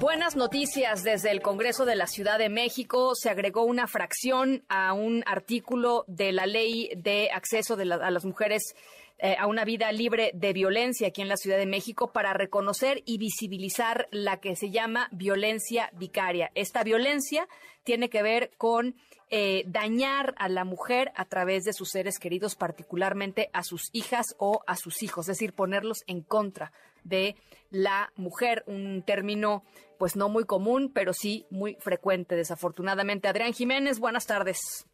Buenas noticias desde el Congreso de la Ciudad de México. Se agregó una fracción a un artículo de la ley de acceso de a las mujeres eh, a una vida libre de violencia aquí en la Ciudad de México para reconocer y visibilizar la que se llama violencia vicaria. Esta violencia tiene que ver con eh, dañar a la mujer a través de sus seres queridos, particularmente a sus hijas o a sus hijos, es decir, ponerlos en contra de la mujer, un término pues no muy común, pero sí muy frecuente, desafortunadamente. Adrián Jiménez, buenas tardes.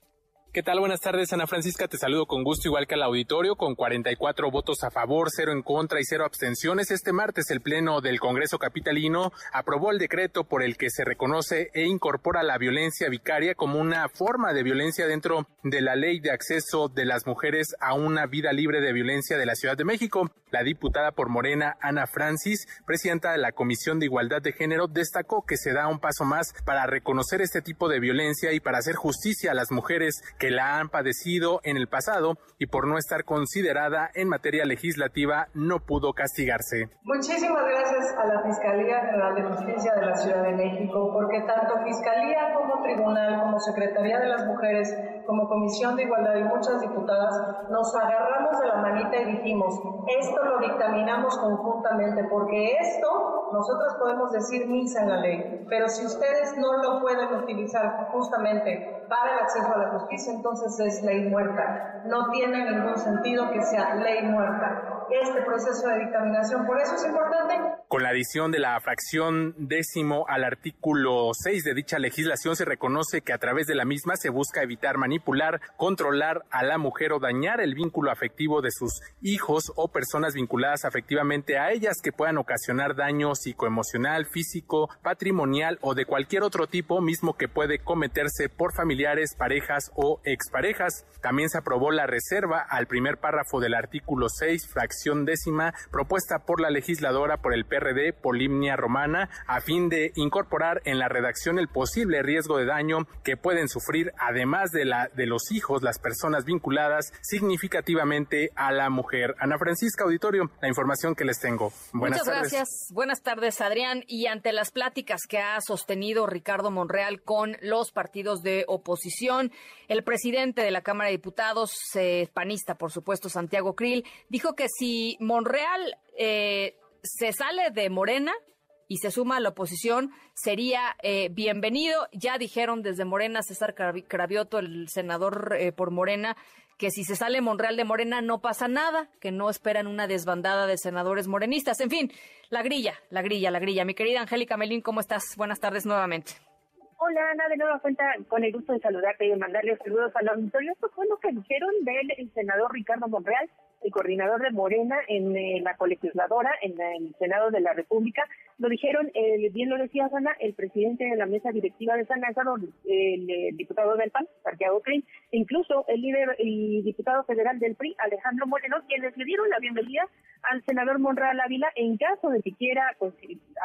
¿Qué tal? Buenas tardes, Ana Francisca. Te saludo con gusto, igual que al auditorio, con 44 votos a favor, cero en contra y cero abstenciones. Este martes, el Pleno del Congreso Capitalino aprobó el decreto por el que se reconoce e incorpora la violencia vicaria como una forma de violencia dentro de la ley de acceso de las mujeres a una vida libre de violencia de la Ciudad de México. La diputada por Morena, Ana Francis, presidenta de la Comisión de Igualdad de Género, destacó que se da un paso más para reconocer este tipo de violencia y para hacer justicia a las mujeres que la han padecido en el pasado y por no estar considerada en materia legislativa no pudo castigarse. Muchísimas gracias a la Fiscalía General de Justicia de la Ciudad de México, porque tanto Fiscalía como Tribunal, como Secretaría de las Mujeres, como Comisión de Igualdad y muchas diputadas, nos agarramos de la manita y dijimos, esto lo dictaminamos conjuntamente, porque esto nosotros podemos decir misa en la ley, pero si ustedes no lo pueden utilizar justamente para el acceso a la justicia, entonces es ley muerta. No tiene ningún sentido que sea ley muerta este proceso de dictaminación. Por eso es importante. Con la adición de la fracción décimo al artículo 6 de dicha legislación se reconoce que a través de la misma se busca evitar manipular, controlar a la mujer o dañar el vínculo afectivo de sus hijos o personas vinculadas afectivamente a ellas que puedan ocasionar daño psicoemocional, físico, patrimonial o de cualquier otro tipo mismo que puede cometerse por familiares, parejas o exparejas. También se aprobó la reserva al primer párrafo del artículo 6, fracción décima, propuesta por la legisladora por el PRD, Polimnia Romana, a fin de incorporar en la redacción el posible riesgo de daño que pueden sufrir, además de, la, de los hijos, las personas vinculadas significativamente a la mujer. Ana Francisca Auditorio, la información que les tengo. Buenas Muchas gracias. Buenas tardes, Adrián. Y ante las pláticas que ha sostenido Ricardo Monreal con los partidos de oposición, el presidente de la Cámara de Diputados, eh, panista, por supuesto, Santiago Krill, dijo que si Monreal eh, se sale de Morena, y se suma a la oposición, sería eh, bienvenido. Ya dijeron desde Morena, César Cravioto, el senador eh, por Morena, que si se sale Monreal de Morena no pasa nada, que no esperan una desbandada de senadores morenistas. En fin, la grilla, la grilla, la grilla. Mi querida Angélica Melín, ¿cómo estás? Buenas tardes nuevamente. Hola Ana, de nueva cuenta con el gusto de saludarte y de mandarle saludos al auditorio. Esto fue lo que dijeron del senador Ricardo Monreal el coordinador de Morena en eh, la colegisladora, en el Senado de la República. Lo dijeron, eh, bien lo decía Ana, el presidente de la mesa directiva de San Lázaro, el, diputado del PAN, Santiago Crin, e incluso el líder y diputado federal del PRI, Alejandro Moreno, quienes le dieron la bienvenida al senador Monreal Ávila en caso de que quiera pues,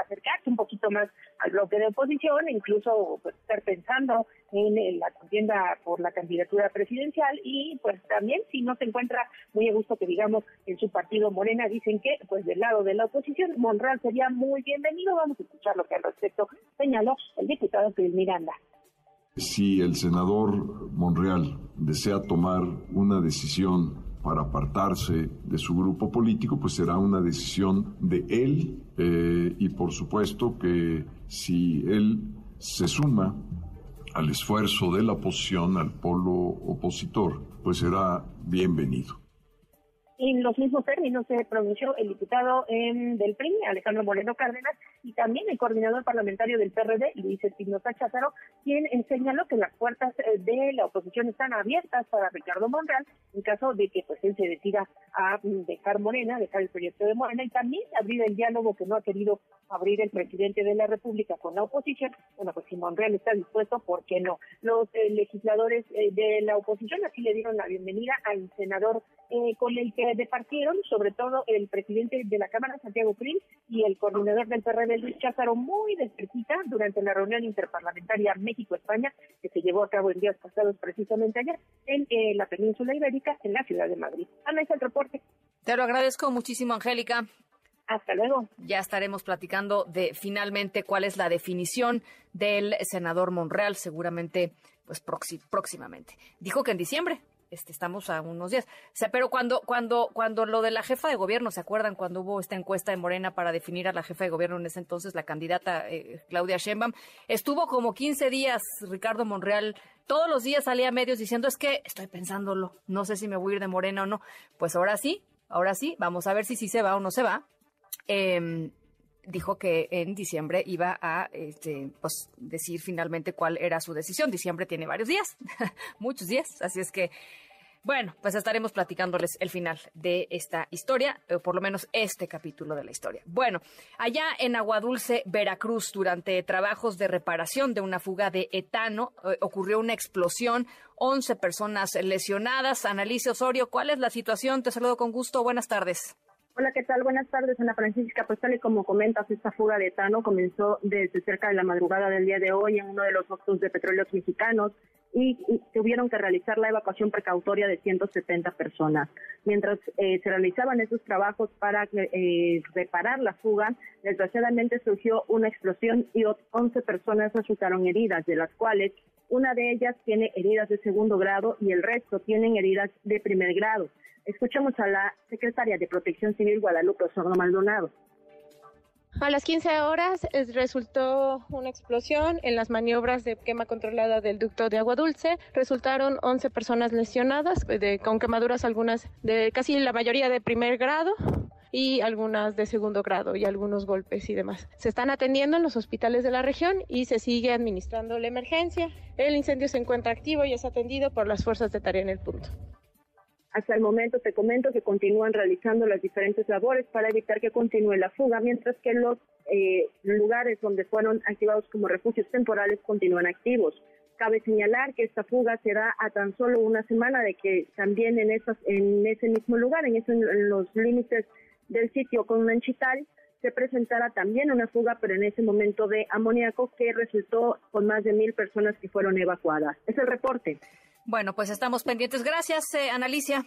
acercarse un poquito más al bloque de oposición, incluso pues, estar pensando en la contienda por la candidatura presidencial y pues también si no se encuentra muy a gusto que digamos en su partido Morena dicen que pues del lado de la oposición Monreal sería muy bienvenido vamos a escuchar lo que al respecto señaló el diputado Cris Miranda si el senador Monreal desea tomar una decisión para apartarse de su grupo político, pues será una decisión de él eh, y por supuesto que si él se suma al esfuerzo de la oposición, al polo opositor, pues será bienvenido. En los mismos términos se pronunció el diputado del PRI, Alejandro Moreno Cárdenas, y también el coordinador parlamentario del PRD, Luis Espinosa Cházaro, quien señaló que las puertas eh, de la oposición están abiertas para Ricardo Monreal en caso de que pues él se decida a mm, dejar Morena, dejar el proyecto de Morena y también abrir el diálogo que no ha querido abrir el presidente de la República con la oposición. Bueno, pues si Monreal está dispuesto, ¿por qué no? Los eh, legisladores eh, de la oposición así le dieron la bienvenida al senador con el que departieron, sobre todo el presidente de la Cámara, Santiago Cris, y el coordinador del PRD, Luis Cházaro, muy de durante la reunión interparlamentaria México-España, que se llevó a cabo en días pasados precisamente ayer en eh, la península ibérica, en la ciudad de Madrid. Ana, es el reporte. Te lo agradezco muchísimo, Angélica. Hasta luego. Ya estaremos platicando de finalmente cuál es la definición del senador Monreal, seguramente pues próximamente. Dijo que en diciembre, este, estamos a unos días. O sea, pero cuando, cuando, cuando lo de la jefa de gobierno, ¿se acuerdan cuando hubo esta encuesta en Morena para definir a la jefa de gobierno en ese entonces, la candidata eh, Claudia Sheinbaum? Estuvo como 15 días Ricardo Monreal, todos los días salía a medios diciendo, es que estoy pensándolo, no sé si me voy a ir de Morena o no. Pues ahora sí, ahora sí, vamos a ver si sí se va o no se va. Eh, dijo que en diciembre iba a este, pues, decir finalmente cuál era su decisión. Diciembre tiene varios días, muchos días, así es que, bueno, pues estaremos platicándoles el final de esta historia, o por lo menos este capítulo de la historia. Bueno, allá en Aguadulce, Veracruz, durante trabajos de reparación de una fuga de etano, eh, ocurrió una explosión, 11 personas lesionadas. Analice Osorio, ¿cuál es la situación? Te saludo con gusto. Buenas tardes. Hola, ¿qué tal? Buenas tardes, Ana Francisca. Pues tal y como comentas, esta fuga de etano comenzó desde cerca de la madrugada del día de hoy en uno de los ductos de petróleos mexicanos y, tuvieron que realizar la evacuación precautoria de 170 personas. Mientras eh, se realizaban esos trabajos para eh, reparar la fuga, desgraciadamente surgió una explosión y 11 personas resultaron heridas, de las cuales una de ellas tiene heridas de segundo grado y el resto tienen heridas de primer grado. Escuchamos a la secretaria de Protección Civil Guadalupe Osorno Maldonado. A las 15 horas resultó una explosión en las maniobras de quema controlada del ducto de agua dulce. Resultaron 11 personas lesionadas, con quemaduras algunas de casi la mayoría de primer grado y algunas de segundo grado y algunos golpes y demás. Se están atendiendo en los hospitales de la región y se sigue administrando la emergencia. El incendio se encuentra activo y es atendido por las fuerzas de tarea en el punto. Hasta el momento te comento que continúan realizando las diferentes labores para evitar que continúe la fuga, mientras que los eh, lugares donde fueron activados como refugios temporales continúan activos. Cabe señalar que esta fuga será a tan solo una semana de que también en, esas, en ese mismo lugar, en, en los límites del sitio con Manchital, se presentara también una fuga, pero en ese momento de amoníaco que resultó con más de mil personas que fueron evacuadas. Es el reporte. Bueno, pues estamos pendientes. Gracias, eh, Analicia.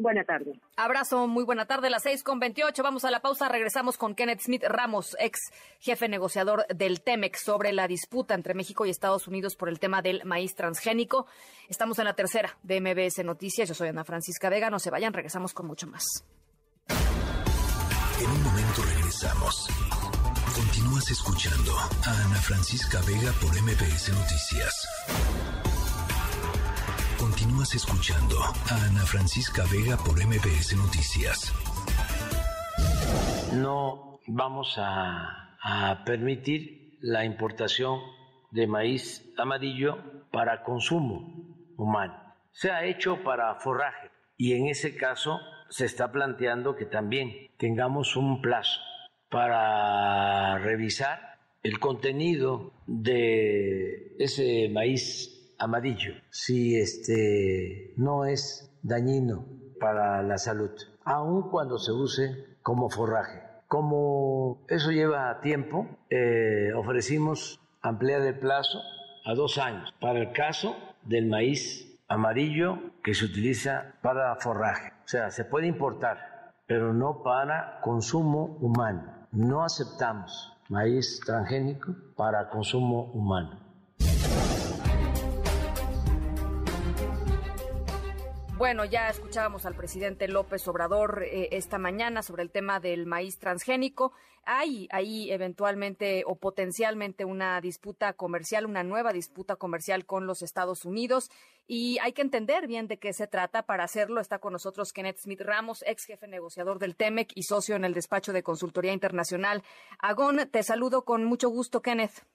Buena tarde. Abrazo, muy buena tarde, las seis con veintiocho. Vamos a la pausa, regresamos con Kenneth Smith Ramos, ex jefe negociador del TEMEX, sobre la disputa entre México y Estados Unidos por el tema del maíz transgénico. Estamos en la tercera de MBS Noticias. Yo soy Ana Francisca Vega. No se vayan, regresamos con mucho más. En un momento regresamos. Continúas escuchando a Ana Francisca Vega por MBS Noticias. Continúas escuchando a Ana Francisca Vega por MBS Noticias. No vamos a, a permitir la importación de maíz amarillo para consumo humano. Se ha hecho para forraje y en ese caso se está planteando que también tengamos un plazo para revisar el contenido de ese maíz amarillo si este no es dañino para la salud, aun cuando se use como forraje. Como eso lleva tiempo, eh, ofrecimos ampliar el plazo a dos años para el caso del maíz amarillo que se utiliza para forraje. O sea, se puede importar, pero no para consumo humano. No aceptamos maíz transgénico para consumo humano. Bueno, ya escuchábamos al presidente López Obrador eh, esta mañana sobre el tema del maíz transgénico. Hay ahí eventualmente o potencialmente una disputa comercial, una nueva disputa comercial con los Estados Unidos y hay que entender bien de qué se trata. Para hacerlo está con nosotros Kenneth Smith Ramos, ex jefe negociador del TEMEC y socio en el despacho de consultoría internacional. Agón, te saludo con mucho gusto, Kenneth.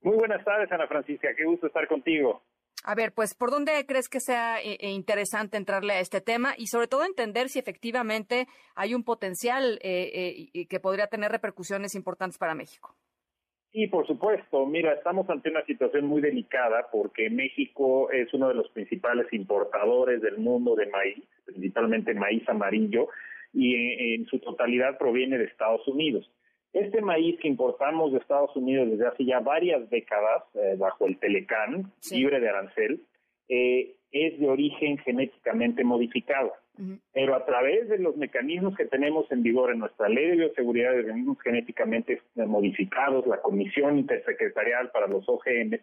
Muy buenas tardes, Ana Francisca. Qué gusto estar contigo. A ver, pues, ¿por dónde crees que sea eh, eh, interesante entrarle a este tema y sobre todo entender si efectivamente hay un potencial eh, que podría tener repercusiones importantes para México? Sí, por supuesto. Mira, estamos ante una situación muy delicada porque México es uno de los principales importadores del mundo de maíz, principalmente maíz amarillo, y en su totalidad proviene de Estados Unidos. Este maíz que importamos de Estados Unidos desde hace ya varias décadas, eh, bajo el Telecán, libre de arancel, eh, es de origen genéticamente modificado. Pero a través de los mecanismos que tenemos en vigor en nuestra ley de bioseguridad de organismos genéticamente modificados, la Comisión Intersecretarial para los OGM,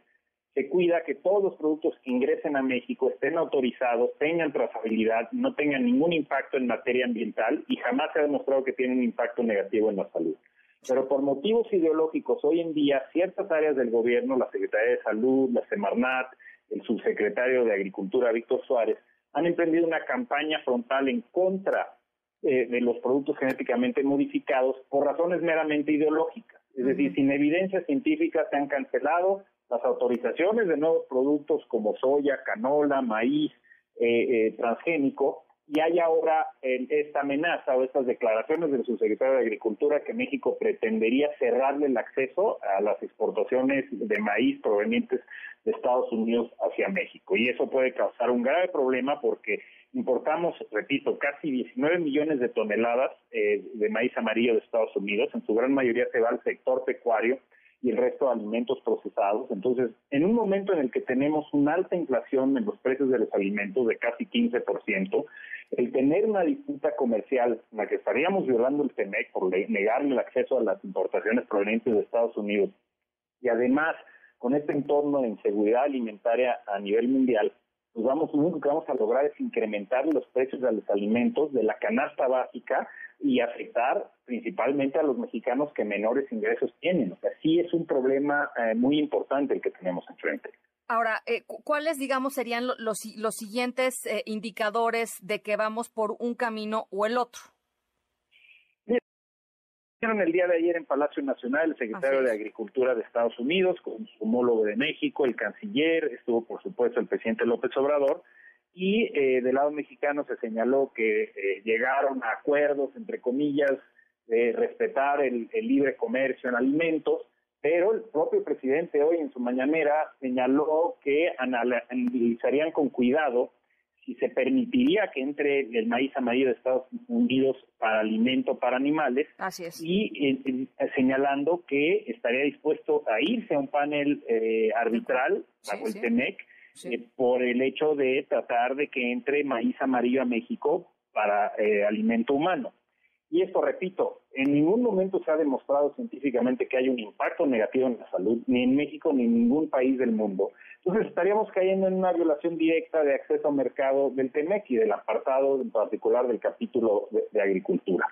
se cuida que todos los productos que ingresen a México estén autorizados, tengan trazabilidad, no tengan ningún impacto en materia ambiental y jamás se ha demostrado que tienen un impacto negativo en la salud. Pero por motivos ideológicos, hoy en día ciertas áreas del gobierno, la Secretaría de Salud, la Semarnat, el subsecretario de Agricultura, Víctor Suárez, han emprendido una campaña frontal en contra eh, de los productos genéticamente modificados por razones meramente ideológicas. Es decir, sin evidencia científica se han cancelado las autorizaciones de nuevos productos como soya, canola, maíz, eh, eh, transgénico, y hay ahora esta amenaza o estas declaraciones del subsecretario de Agricultura que México pretendería cerrarle el acceso a las exportaciones de maíz provenientes de Estados Unidos hacia México. Y eso puede causar un grave problema porque importamos, repito, casi 19 millones de toneladas eh, de maíz amarillo de Estados Unidos. En su gran mayoría se va al sector pecuario y el resto de alimentos procesados. Entonces, en un momento en el que tenemos una alta inflación en los precios de los alimentos de casi 15%, el tener una disputa comercial en la que estaríamos violando el TEMEC por negarle el acceso a las importaciones provenientes de Estados Unidos y además con este entorno de inseguridad alimentaria a nivel mundial, pues vamos, lo único que vamos a lograr es incrementar los precios de los alimentos de la canasta básica y afectar principalmente a los mexicanos que menores ingresos tienen. O sea, sí es un problema eh, muy importante el que tenemos enfrente. Ahora, eh, ¿cuáles, digamos, serían los, los siguientes eh, indicadores de que vamos por un camino o el otro? el día de ayer en Palacio Nacional el secretario de Agricultura de Estados Unidos con su homólogo de México, el canciller, estuvo por supuesto el presidente López Obrador y eh, del lado mexicano se señaló que eh, llegaron a acuerdos, entre comillas, de respetar el, libre comercio en alimentos, pero el propio presidente hoy en su mañanera señaló que analizarían con cuidado si se permitiría que entre el maíz amarillo de Estados Unidos para alimento para animales y señalando que estaría dispuesto a irse a un panel eh, arbitral bajo el TEMEC eh, por el hecho de tratar de que entre maíz amarillo a México para eh, alimento humano. Y esto, repito, en ningún momento se ha demostrado científicamente que hay un impacto negativo en la salud, ni en México ni en ningún país del mundo. Entonces estaríamos cayendo en una violación directa de acceso al mercado del TEMEC y del apartado en particular del capítulo de, agricultura.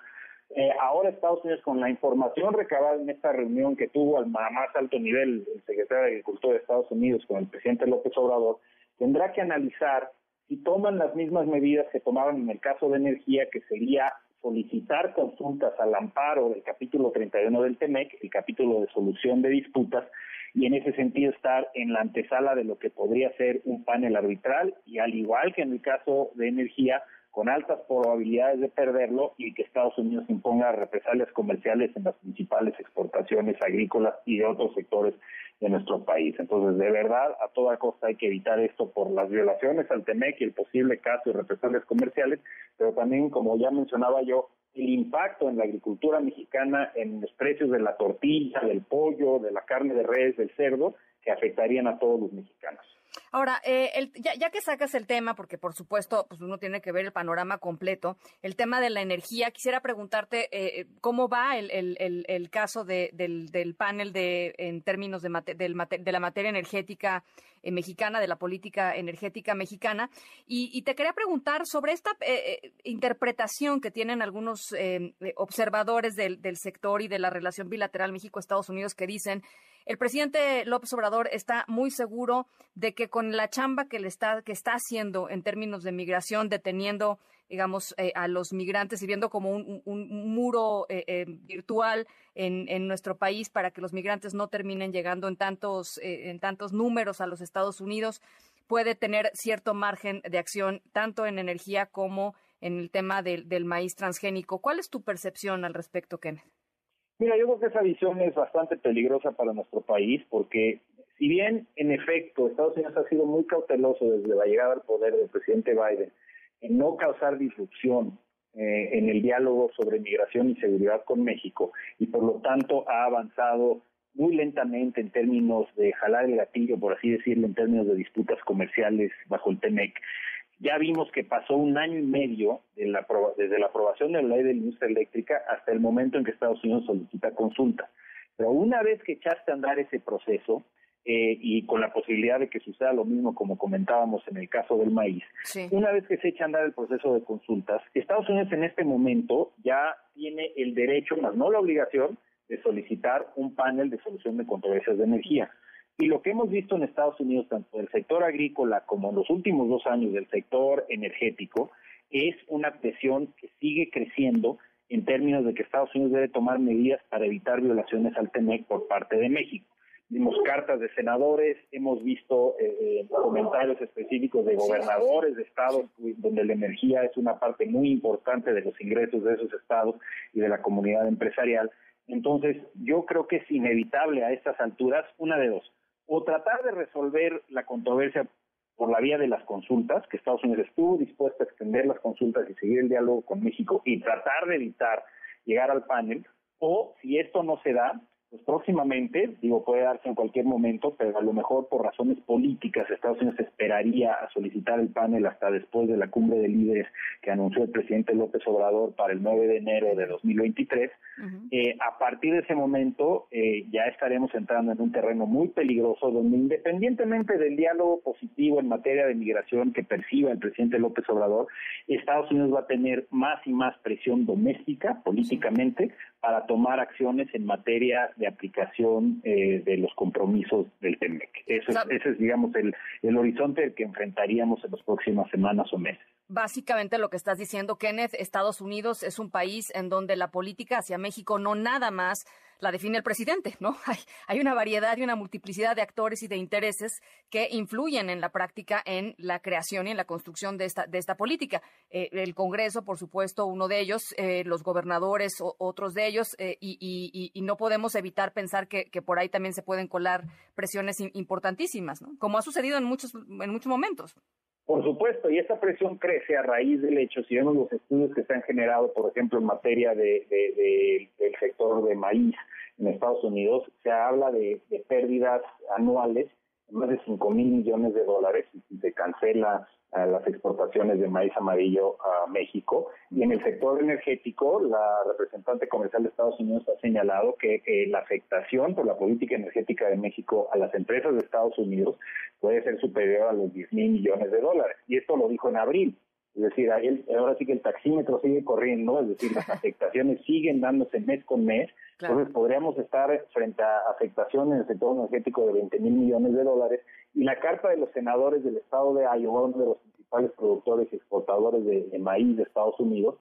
Eh, ahora Estados Unidos, con la información recabada en esta reunión que tuvo al más alto nivel el secretario de Agricultura de Estados Unidos con el presidente López Obrador, tendrá que analizar si toman las mismas medidas que tomaban en el caso de energía, que sería solicitar consultas al amparo del capítulo 31 del TEMEC, el capítulo de solución de disputas, y en ese sentido estar en la antesala de lo que podría ser un panel arbitral y al igual que en el caso de energía, con altas probabilidades de perderlo y que Estados Unidos imponga represalias comerciales en las principales exportaciones agrícolas y de otros sectores de nuestro país. Entonces, de verdad, a toda costa hay que evitar esto por las violaciones al TEMEC y el posible caso de represalias comerciales, pero también, como ya mencionaba yo, el impacto en la agricultura mexicana en los precios de la tortilla, del pollo, de la carne de res, del cerdo, que afectarían a todos los mexicanos. Ahora, eh, ya, que sacas el tema, porque por supuesto pues uno tiene que ver el panorama completo, el tema de la energía, quisiera preguntarte eh, cómo va el, caso del, panel de, en términos de, de la materia energética eh, mexicana, de la política energética mexicana. Y, te quería preguntar sobre esta interpretación que tienen algunos observadores del, del sector y de la relación bilateral México-Estados Unidos que dicen el presidente López Obrador está muy seguro de que con la chamba que le está que está haciendo en términos de migración, deteniendo, digamos, eh, a los migrantes y viendo como un, muro eh, eh, virtual en, nuestro país para que los migrantes no terminen llegando en tantos en tantos números a los Estados Unidos, puede tener cierto margen de acción tanto en energía como en el tema del, del maíz transgénico. ¿Cuál es tu percepción al respecto, Kenneth? Mira, yo creo que esa visión es bastante peligrosa para nuestro país porque si bien en efecto Estados Unidos ha sido muy cauteloso desde la llegada al poder del presidente Biden en no causar disrupción eh, en el diálogo sobre migración y seguridad con México y por lo tanto ha avanzado muy lentamente en términos de jalar el gatillo, por así decirlo, en términos de disputas comerciales bajo el TEMEC. Ya vimos que pasó un año y medio de la, desde la aprobación de la ley de la industria eléctrica hasta el momento en que Estados Unidos solicita consulta. Pero una vez que echaste a andar ese proceso, eh, y con la posibilidad de que suceda lo mismo como comentábamos en el caso del maíz, una vez que se echa a andar el proceso de consultas, Estados Unidos en este momento ya tiene el derecho, más no la obligación, de solicitar un panel de solución de controversias de energía. Y lo que hemos visto en Estados Unidos, tanto del sector agrícola como en los últimos dos años del sector energético, es una presión que sigue creciendo en términos de que Estados Unidos debe tomar medidas para evitar violaciones al TEMEC por parte de México. Vimos cartas de senadores, hemos visto eh, comentarios específicos de gobernadores de estados donde la energía es una parte muy importante de los ingresos de esos estados y de la comunidad empresarial. Entonces, yo creo que es inevitable a estas alturas una de dos o tratar de resolver la controversia por la vía de las consultas, que Estados Unidos estuvo dispuesto a extender las consultas y seguir el diálogo con México y tratar de evitar llegar al panel, o si esto no se da, pues próximamente, digo, puede darse en cualquier momento, pero a lo mejor por razones políticas Estados Unidos esperaría a solicitar el panel hasta después de la cumbre de líderes que anunció el presidente López Obrador para el 9 de enero de 2023. eh, a partir de ese momento eh, ya estaremos entrando en un terreno muy peligroso donde independientemente del diálogo positivo en materia de migración que perciba el presidente López Obrador, Estados Unidos va a tener más y más presión doméstica políticamente para tomar acciones en materia de aplicación eh, de los compromisos del TEMEC. Eso es, ese es, digamos, el, el horizonte que enfrentaríamos en las próximas semanas o meses. Básicamente lo que estás diciendo, Kenneth, Estados Unidos es un país en donde la política hacia México no nada más la define el presidente, ¿no? Hay, una variedad y una multiplicidad de actores y de intereses que influyen en la práctica en la creación y en la construcción de esta, política. Eh, el Congreso, por supuesto, uno de ellos, eh, los gobernadores, otros de ellos, eh, y, no podemos evitar pensar que, que, por ahí también se pueden colar presiones importantísimas, ¿no? Como ha sucedido en muchos, en muchos momentos. Por supuesto, y esta presión crece a raíz del hecho, si vemos los estudios que se han generado, por ejemplo, en materia de, de, de del sector de maíz en Estados Unidos, se habla de, pérdidas anuales más de 5 mil millones de dólares si se cancela a las exportaciones de maíz amarillo a México. Y en el sector energético, la representante comercial de Estados Unidos ha señalado que eh, la afectación por la política energética de México a las empresas de Estados Unidos puede ser superior a los 10 mil millones de dólares. Y esto lo dijo en abril. Es decir, ahora sí que el taxímetro sigue corriendo, es decir, las afectaciones siguen dándose mes con mes. Entonces podríamos estar frente a afectaciones en el sector energético de 20 mil millones de dólares. Y la carta de los senadores del estado de Iowa, uno de los principales productores y exportadores de, maíz de Estados Unidos,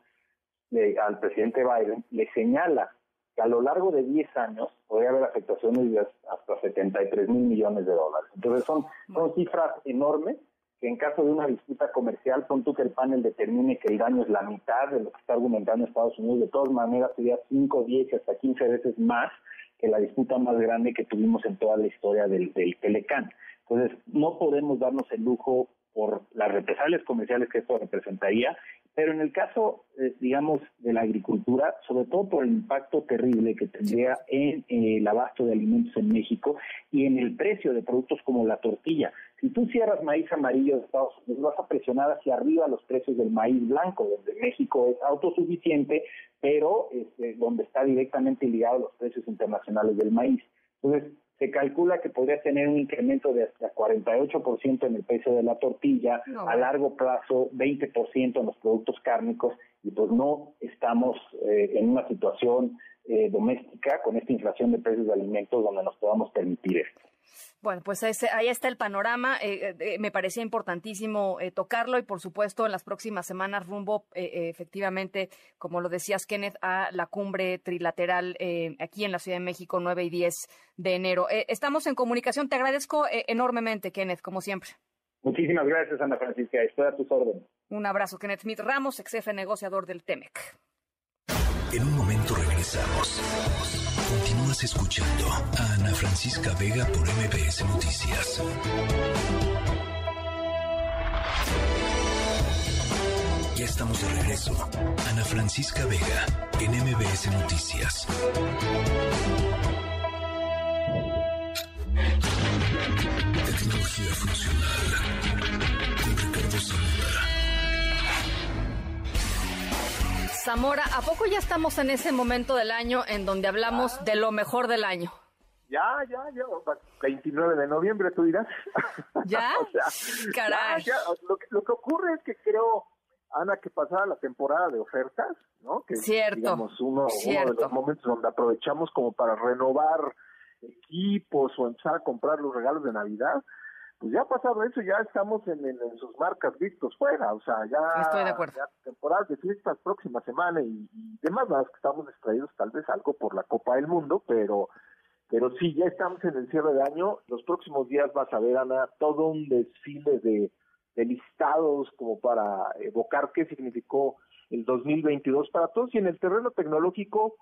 al presidente Biden, le señala que a lo largo de 10 años podría haber afectaciones de hasta 73 mil millones de dólares. Entonces son, son cifras enormes que en caso de una disputa comercial, pon tú que el panel determine que el daño es la mitad de lo que está argumentando Estados Unidos, de todas maneras sería 5, 10 hasta 15 veces más que la disputa más grande que tuvimos en toda la historia del, del Telecán. Entonces, no podemos darnos el lujo por las represalias comerciales que esto representaría, pero en el caso, eh, digamos, de la agricultura, sobre todo por el impacto terrible que tendría en eh, el abasto de alimentos en México y en el precio de productos como la tortilla. Si tú cierras maíz amarillo de Estados Unidos, vas a presionar hacia arriba los precios del maíz blanco, donde México es autosuficiente, pero este, donde está directamente ligado a los precios internacionales del maíz. Entonces, se calcula que podría tener un incremento de hasta 48% en el precio de la tortilla, a largo plazo 20% en los productos cárnicos, y pues no estamos eh, en una situación eh, doméstica con esta inflación de precios de alimentos donde nos podamos permitir esto. Bueno, pues ahí está el panorama. Eh, eh, me parecía importantísimo eh, tocarlo y, por supuesto, en las próximas semanas rumbo, efectivamente, como lo decías, Kenneth, a la cumbre trilateral aquí en la Ciudad de México, 9 y 10 de enero. estamos en comunicación. Te agradezco enormemente, Kenneth, como siempre. Muchísimas gracias, Ana Francisca. Estoy a tus órdenes. Un abrazo, Kenneth Smith Ramos, ex jefe negociador del TEMEC. En un momento regresamos. Continúas escuchando a Ana Francisca Vega por MBS Noticias. Ya estamos de regreso. Ana Francisca Vega en MBS Noticias. Tecnología funcional Zamora, ¿a poco ya estamos en ese momento del año en donde hablamos de lo mejor del año? Ya, ya, ya, 29 de noviembre, tú dirás. ¿Ya? Caray. Lo, que, lo que ocurre es que creo, Ana, que pasada la temporada de ofertas, ¿no? Que Cierto. digamos uno, uno de los momentos donde aprovechamos como para renovar equipos o empezar a comprar los regalos de Navidad pues ya ha pasado eso, ya estamos en, en, sus marcas vistos fuera, o sea, ya, Estoy de acuerdo. ya temporadas de fiestas próxima semana y, demás, más que estamos distraídos tal vez algo por la Copa del Mundo, pero pero sí, ya estamos en el cierre de año, los próximos días vas a ver, Ana, todo un desfile de, de listados como para evocar qué significó el 2022 para todos y en el terreno tecnológico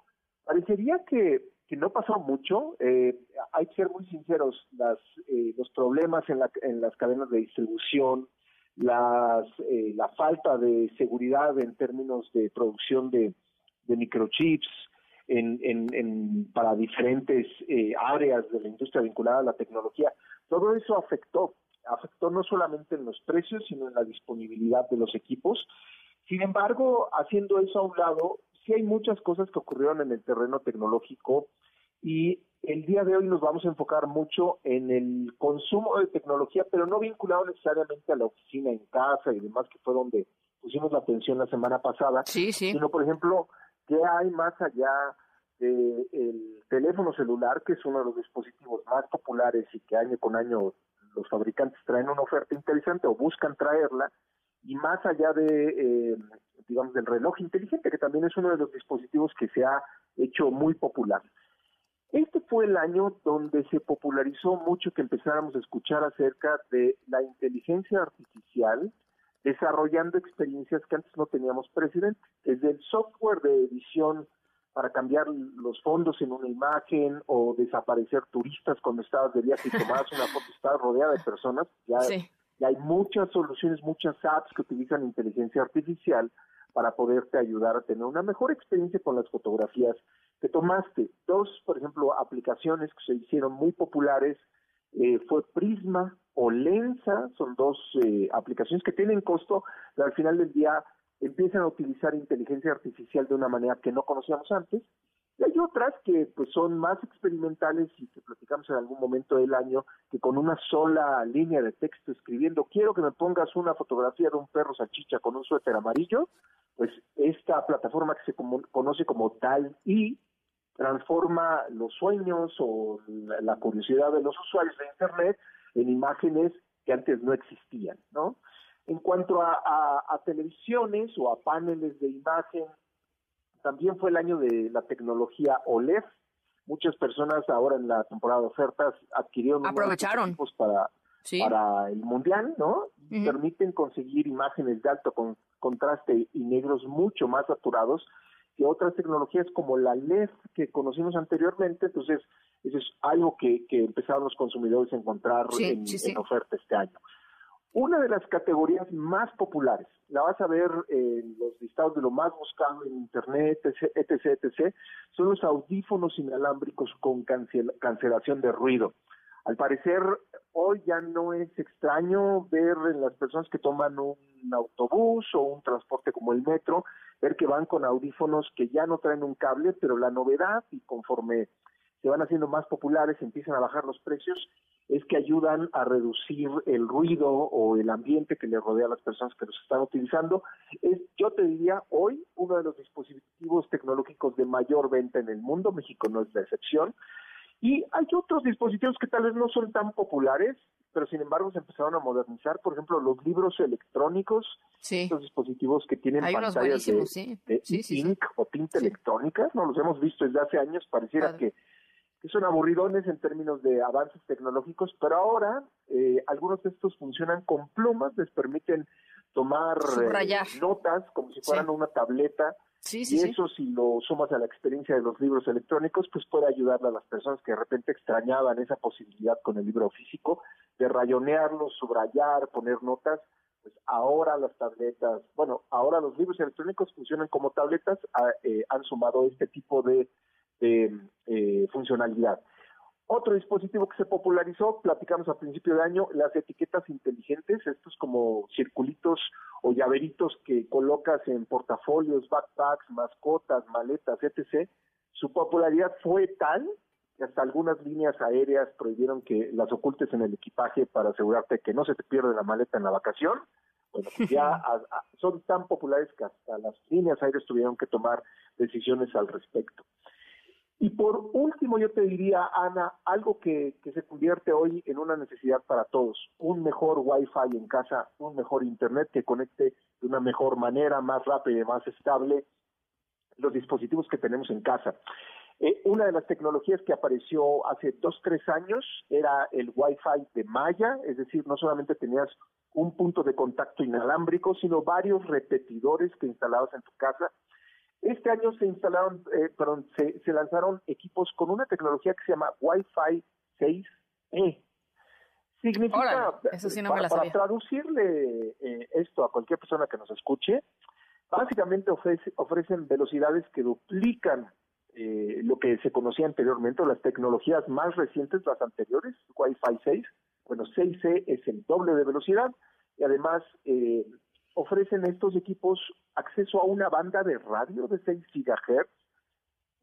parecería que que no pasó mucho. Eh, hay que ser muy sinceros, las, eh, los problemas en, la, en las cadenas de distribución, las, eh, la falta de seguridad en términos de producción de, microchips en, para diferentes eh, áreas de la industria vinculada a la tecnología, todo eso afectó, afectó no solamente en los precios, sino en la disponibilidad de los equipos. Sin embargo, haciendo eso a un lado, sí hay muchas cosas que ocurrieron en el terreno tecnológico y el día de hoy nos vamos a enfocar mucho en el consumo de tecnología, pero no vinculado necesariamente a la oficina en casa y demás, que fue donde pusimos la atención la semana pasada, sí, sí. sino, por ejemplo, qué hay más allá del teléfono celular, que es uno de los dispositivos más populares y que año con año los fabricantes traen una oferta interesante o buscan traerla, y más allá de, eh, digamos, del reloj inteligente, que también es uno de los dispositivos que se ha hecho muy popular. Este fue el año donde se popularizó mucho que empezáramos a escuchar acerca de la inteligencia artificial desarrollando experiencias que antes no teníamos precedente, desde el software de edición para cambiar los fondos en una imagen o desaparecer turistas cuando estabas de viaje y tomabas una foto estabas rodeada de personas, ya y hay muchas soluciones, muchas apps que utilizan inteligencia artificial para poderte ayudar a tener una mejor experiencia con las fotografías que tomaste. Dos, por ejemplo, aplicaciones que se hicieron muy populares eh, fue Prisma o Lensa, son dos eh, aplicaciones que tienen costo, pero al final del día empiezan a utilizar inteligencia artificial de una manera que no conocíamos antes. Y hay otras que pues son más experimentales y que platicamos en algún momento del año, que con una sola línea de texto escribiendo, quiero que me pongas una fotografía de un perro salchicha con un suéter amarillo, pues esta plataforma que se conoce como tal y transforma los sueños o la, curiosidad de los usuarios de Internet en imágenes que antes no existían, ¿no? En cuanto a, a televisiones o a paneles de imagen también fue el año de la tecnología OLED. Muchas personas ahora en la temporada de ofertas adquirieron aprovecharon para para el mundial, ¿no? Permiten conseguir imágenes de alto con, contraste y negros mucho más saturados que otras tecnologías como la LED que conocimos anteriormente. Entonces, eso es algo que, que empezaron los consumidores a encontrar en, en oferta este año. Una de las categorías más populares, la vas a ver en los listados de lo más buscado en Internet, etc., etc., son los audífonos inalámbricos con cancelación de ruido. Al parecer, hoy ya no es extraño ver en las personas que toman un autobús o un transporte como el metro, ver que van con audífonos que ya no traen un cable, pero la novedad, y conforme se van haciendo más populares, empiezan a bajar los precios, es que ayudan a reducir el ruido o el ambiente que le rodea a las personas que los están utilizando. Es, yo te diría, hoy uno de los dispositivos tecnológicos de mayor venta en el mundo, México no es la excepción, y hay otros dispositivos que tal vez no son tan populares, pero sin embargo se empezaron a modernizar, por ejemplo, los libros electrónicos, sí. estos dispositivos que tienen pantallas de, sí. ink o tinta electrónica, no los hemos visto desde hace años, pareciera que son aburridones en términos de avances tecnológicos, pero ahora eh, algunos de estos funcionan con plumas, les permiten tomar eh, notas como si fueran una tableta. Y eso si lo sumas a la experiencia de los libros electrónicos, pues puede ayudarle a las personas que de repente extrañaban esa posibilidad con el libro físico de rayonearlo, subrayar, poner notas. Pues ahora las tabletas, bueno, ahora los libros electrónicos funcionan como tabletas, ah, eh, han sumado este tipo de de eh, funcionalidad. Otro dispositivo que se popularizó, platicamos a principio de año, las etiquetas inteligentes, estos como circulitos o llaveritos que colocas en portafolios, backpacks, mascotas, maletas, etc. Su popularidad fue tal que hasta algunas líneas aéreas prohibieron que las ocultes en el equipaje para asegurarte que no se te pierde la maleta en la vacación. Bueno, pues ya son tan populares que hasta las líneas aéreas tuvieron que tomar decisiones al respecto. Y por último, yo te diría, Ana, algo que, se convierte hoy en una necesidad para todos, un mejor Wi-Fi en casa, un mejor Internet que conecte de una mejor manera, más rápida y más estable los dispositivos que tenemos en casa. Eh, una de las tecnologías que apareció hace dos, tres años era el Wi-Fi de Maya, es decir, no solamente tenías un punto de contacto inalámbrico, sino varios repetidores que instalabas en tu casa este año se instalaron, eh, perdón, se, lanzaron equipos con una tecnología que se llama Wi-Fi 6E. Significa, para, traducirle eh, esto a cualquier persona que nos escuche, básicamente ofrecen velocidades que duplican eh, lo que se conocía anteriormente, las tecnologías más recientes, las anteriores, Wi-Fi 6. Bueno, 6E es el doble de velocidad y además eh, ofrecen estos equipos acceso a una banda de radio de 6 GHz.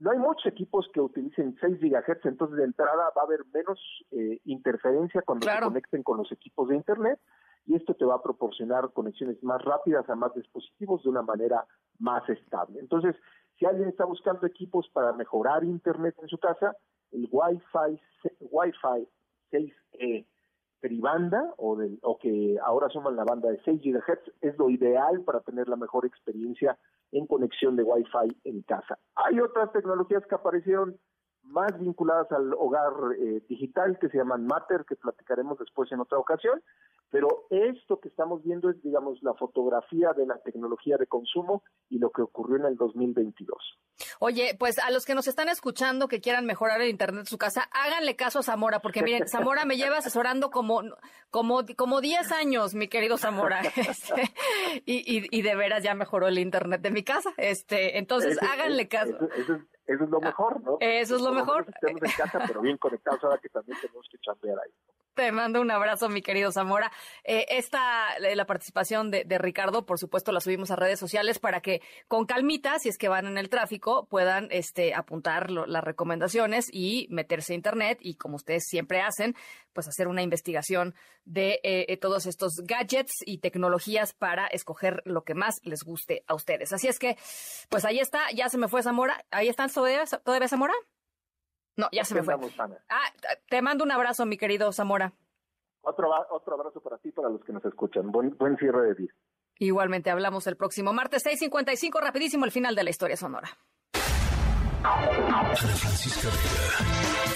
No hay muchos equipos que utilicen 6 GHz, entonces de entrada va a haber menos eh, interferencia cuando se conecten con los equipos de Internet y esto te va a proporcionar conexiones más rápidas a más dispositivos de una manera más estable. Entonces, Si alguien está buscando equipos para mejorar Internet en su casa, el Wi-Fi, Wi-Fi 6E tribanda o, del, o que ahora suman la banda de 6 GHz es lo ideal para tener la mejor experiencia en conexión de Wi-Fi en casa. Hay otras tecnologías que aparecieron más vinculadas al hogar eh, digital que se llaman Matter, que platicaremos después en otra ocasión, pero esto que estamos viendo es, digamos, la fotografía de la tecnología de consumo y lo que ocurrió en el 2022. Oye, pues a los que nos están escuchando que quieran mejorar el internet de su casa, háganle caso a Zamora, porque miren, Zamora me lleva asesorando como como como 10 años, mi querido Zamora, este, y, y, de veras ya mejoró el internet de mi casa, este, entonces háganle caso. Eso, es lo mejor, ¿no? Eso es lo mejor. Estamos en casa, pero bien conectados ahora que también tenemos que chambear ahí. Te mando un abrazo, mi querido Zamora. Eh, esta, la participación de, Ricardo, por supuesto, la subimos a redes sociales para que con calmita, si es que van en el tráfico, puedan este, apuntar las recomendaciones y meterse a Internet y, como ustedes siempre hacen, pues hacer una investigación de eh, eh, todos estos gadgets y tecnologías para escoger lo que más les guste a ustedes. Así es que, pues ahí está, ya se me fue Zamora. ¿Ahí están todavía, todavía Zamora? No, ya se me fue. Ah, te mando un abrazo, mi querido Zamora. Otro, otro abrazo para ti, para los que nos escuchan. Buen, buen cierre de día. Igualmente, hablamos el próximo martes 6.55, rapidísimo el final de la historia sonora. Ana Francisca Vega,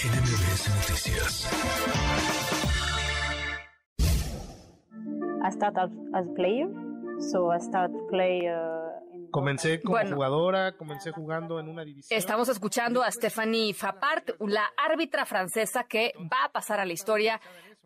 NMBS Noticias. I started as, a player, so I started play uh, Comencé como jugadora, comencé jugando en una división. Estamos escuchando a Stephanie Fapart, la árbitra francesa que va a pasar a la historia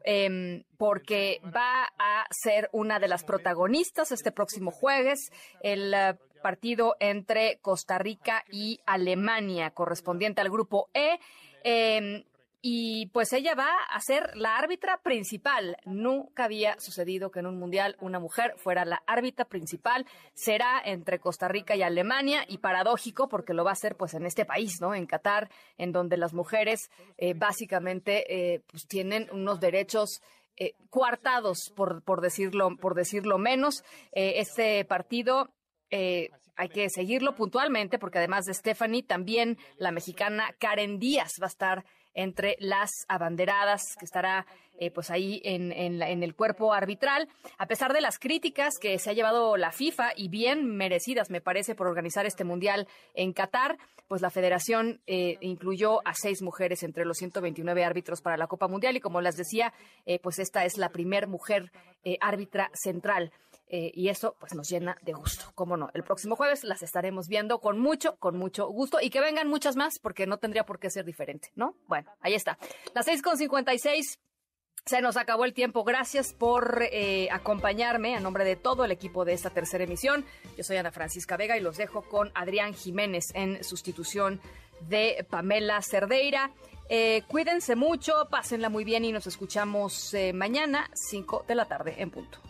em, porque va a ser una de las protagonistas este próximo jueves. El eh, partido entre Costa Rica y Alemania, correspondiente al grupo E. Eh, y pues ella va a ser la árbitra principal. Nunca había sucedido que en un mundial una mujer fuera la árbitra principal. Será entre Costa Rica y Alemania y paradójico porque lo va a hacer pues en este país, ¿no? En Qatar, en donde las mujeres eh, básicamente eh, pues tienen unos derechos eh, coartados, por, por, decirlo, por decirlo menos. este partido hay que seguirlo puntualmente porque además de Stephanie, también la mexicana Karen Díaz va a estar entre las abanderadas que estará eh, pues ahí en, en, el cuerpo arbitral, a pesar de las críticas que se ha llevado la FIFA y bien merecidas, me parece, por organizar este mundial en Qatar, pues la federación eh, incluyó a seis mujeres entre los 129 árbitros para la Copa Mundial y como les decía, eh, pues esta es la primer mujer árbitra central. Eh, y eso pues nos llena de gusto. Cómo no, el próximo jueves las estaremos viendo con mucho, con mucho gusto y que vengan muchas más porque no tendría por qué ser diferente, ¿no? Bueno, ahí está. Las seis con cincuenta y seis. Se nos acabó el tiempo. Gracias por eh, acompañarme a nombre de todo el equipo de esta tercera emisión. Yo soy Ana Francisca Vega y los dejo con Adrián Jiménez en sustitución de Pamela Cerdeira. Eh, cuídense mucho, pásenla muy bien y nos escuchamos mañana, 5 de la tarde en punto.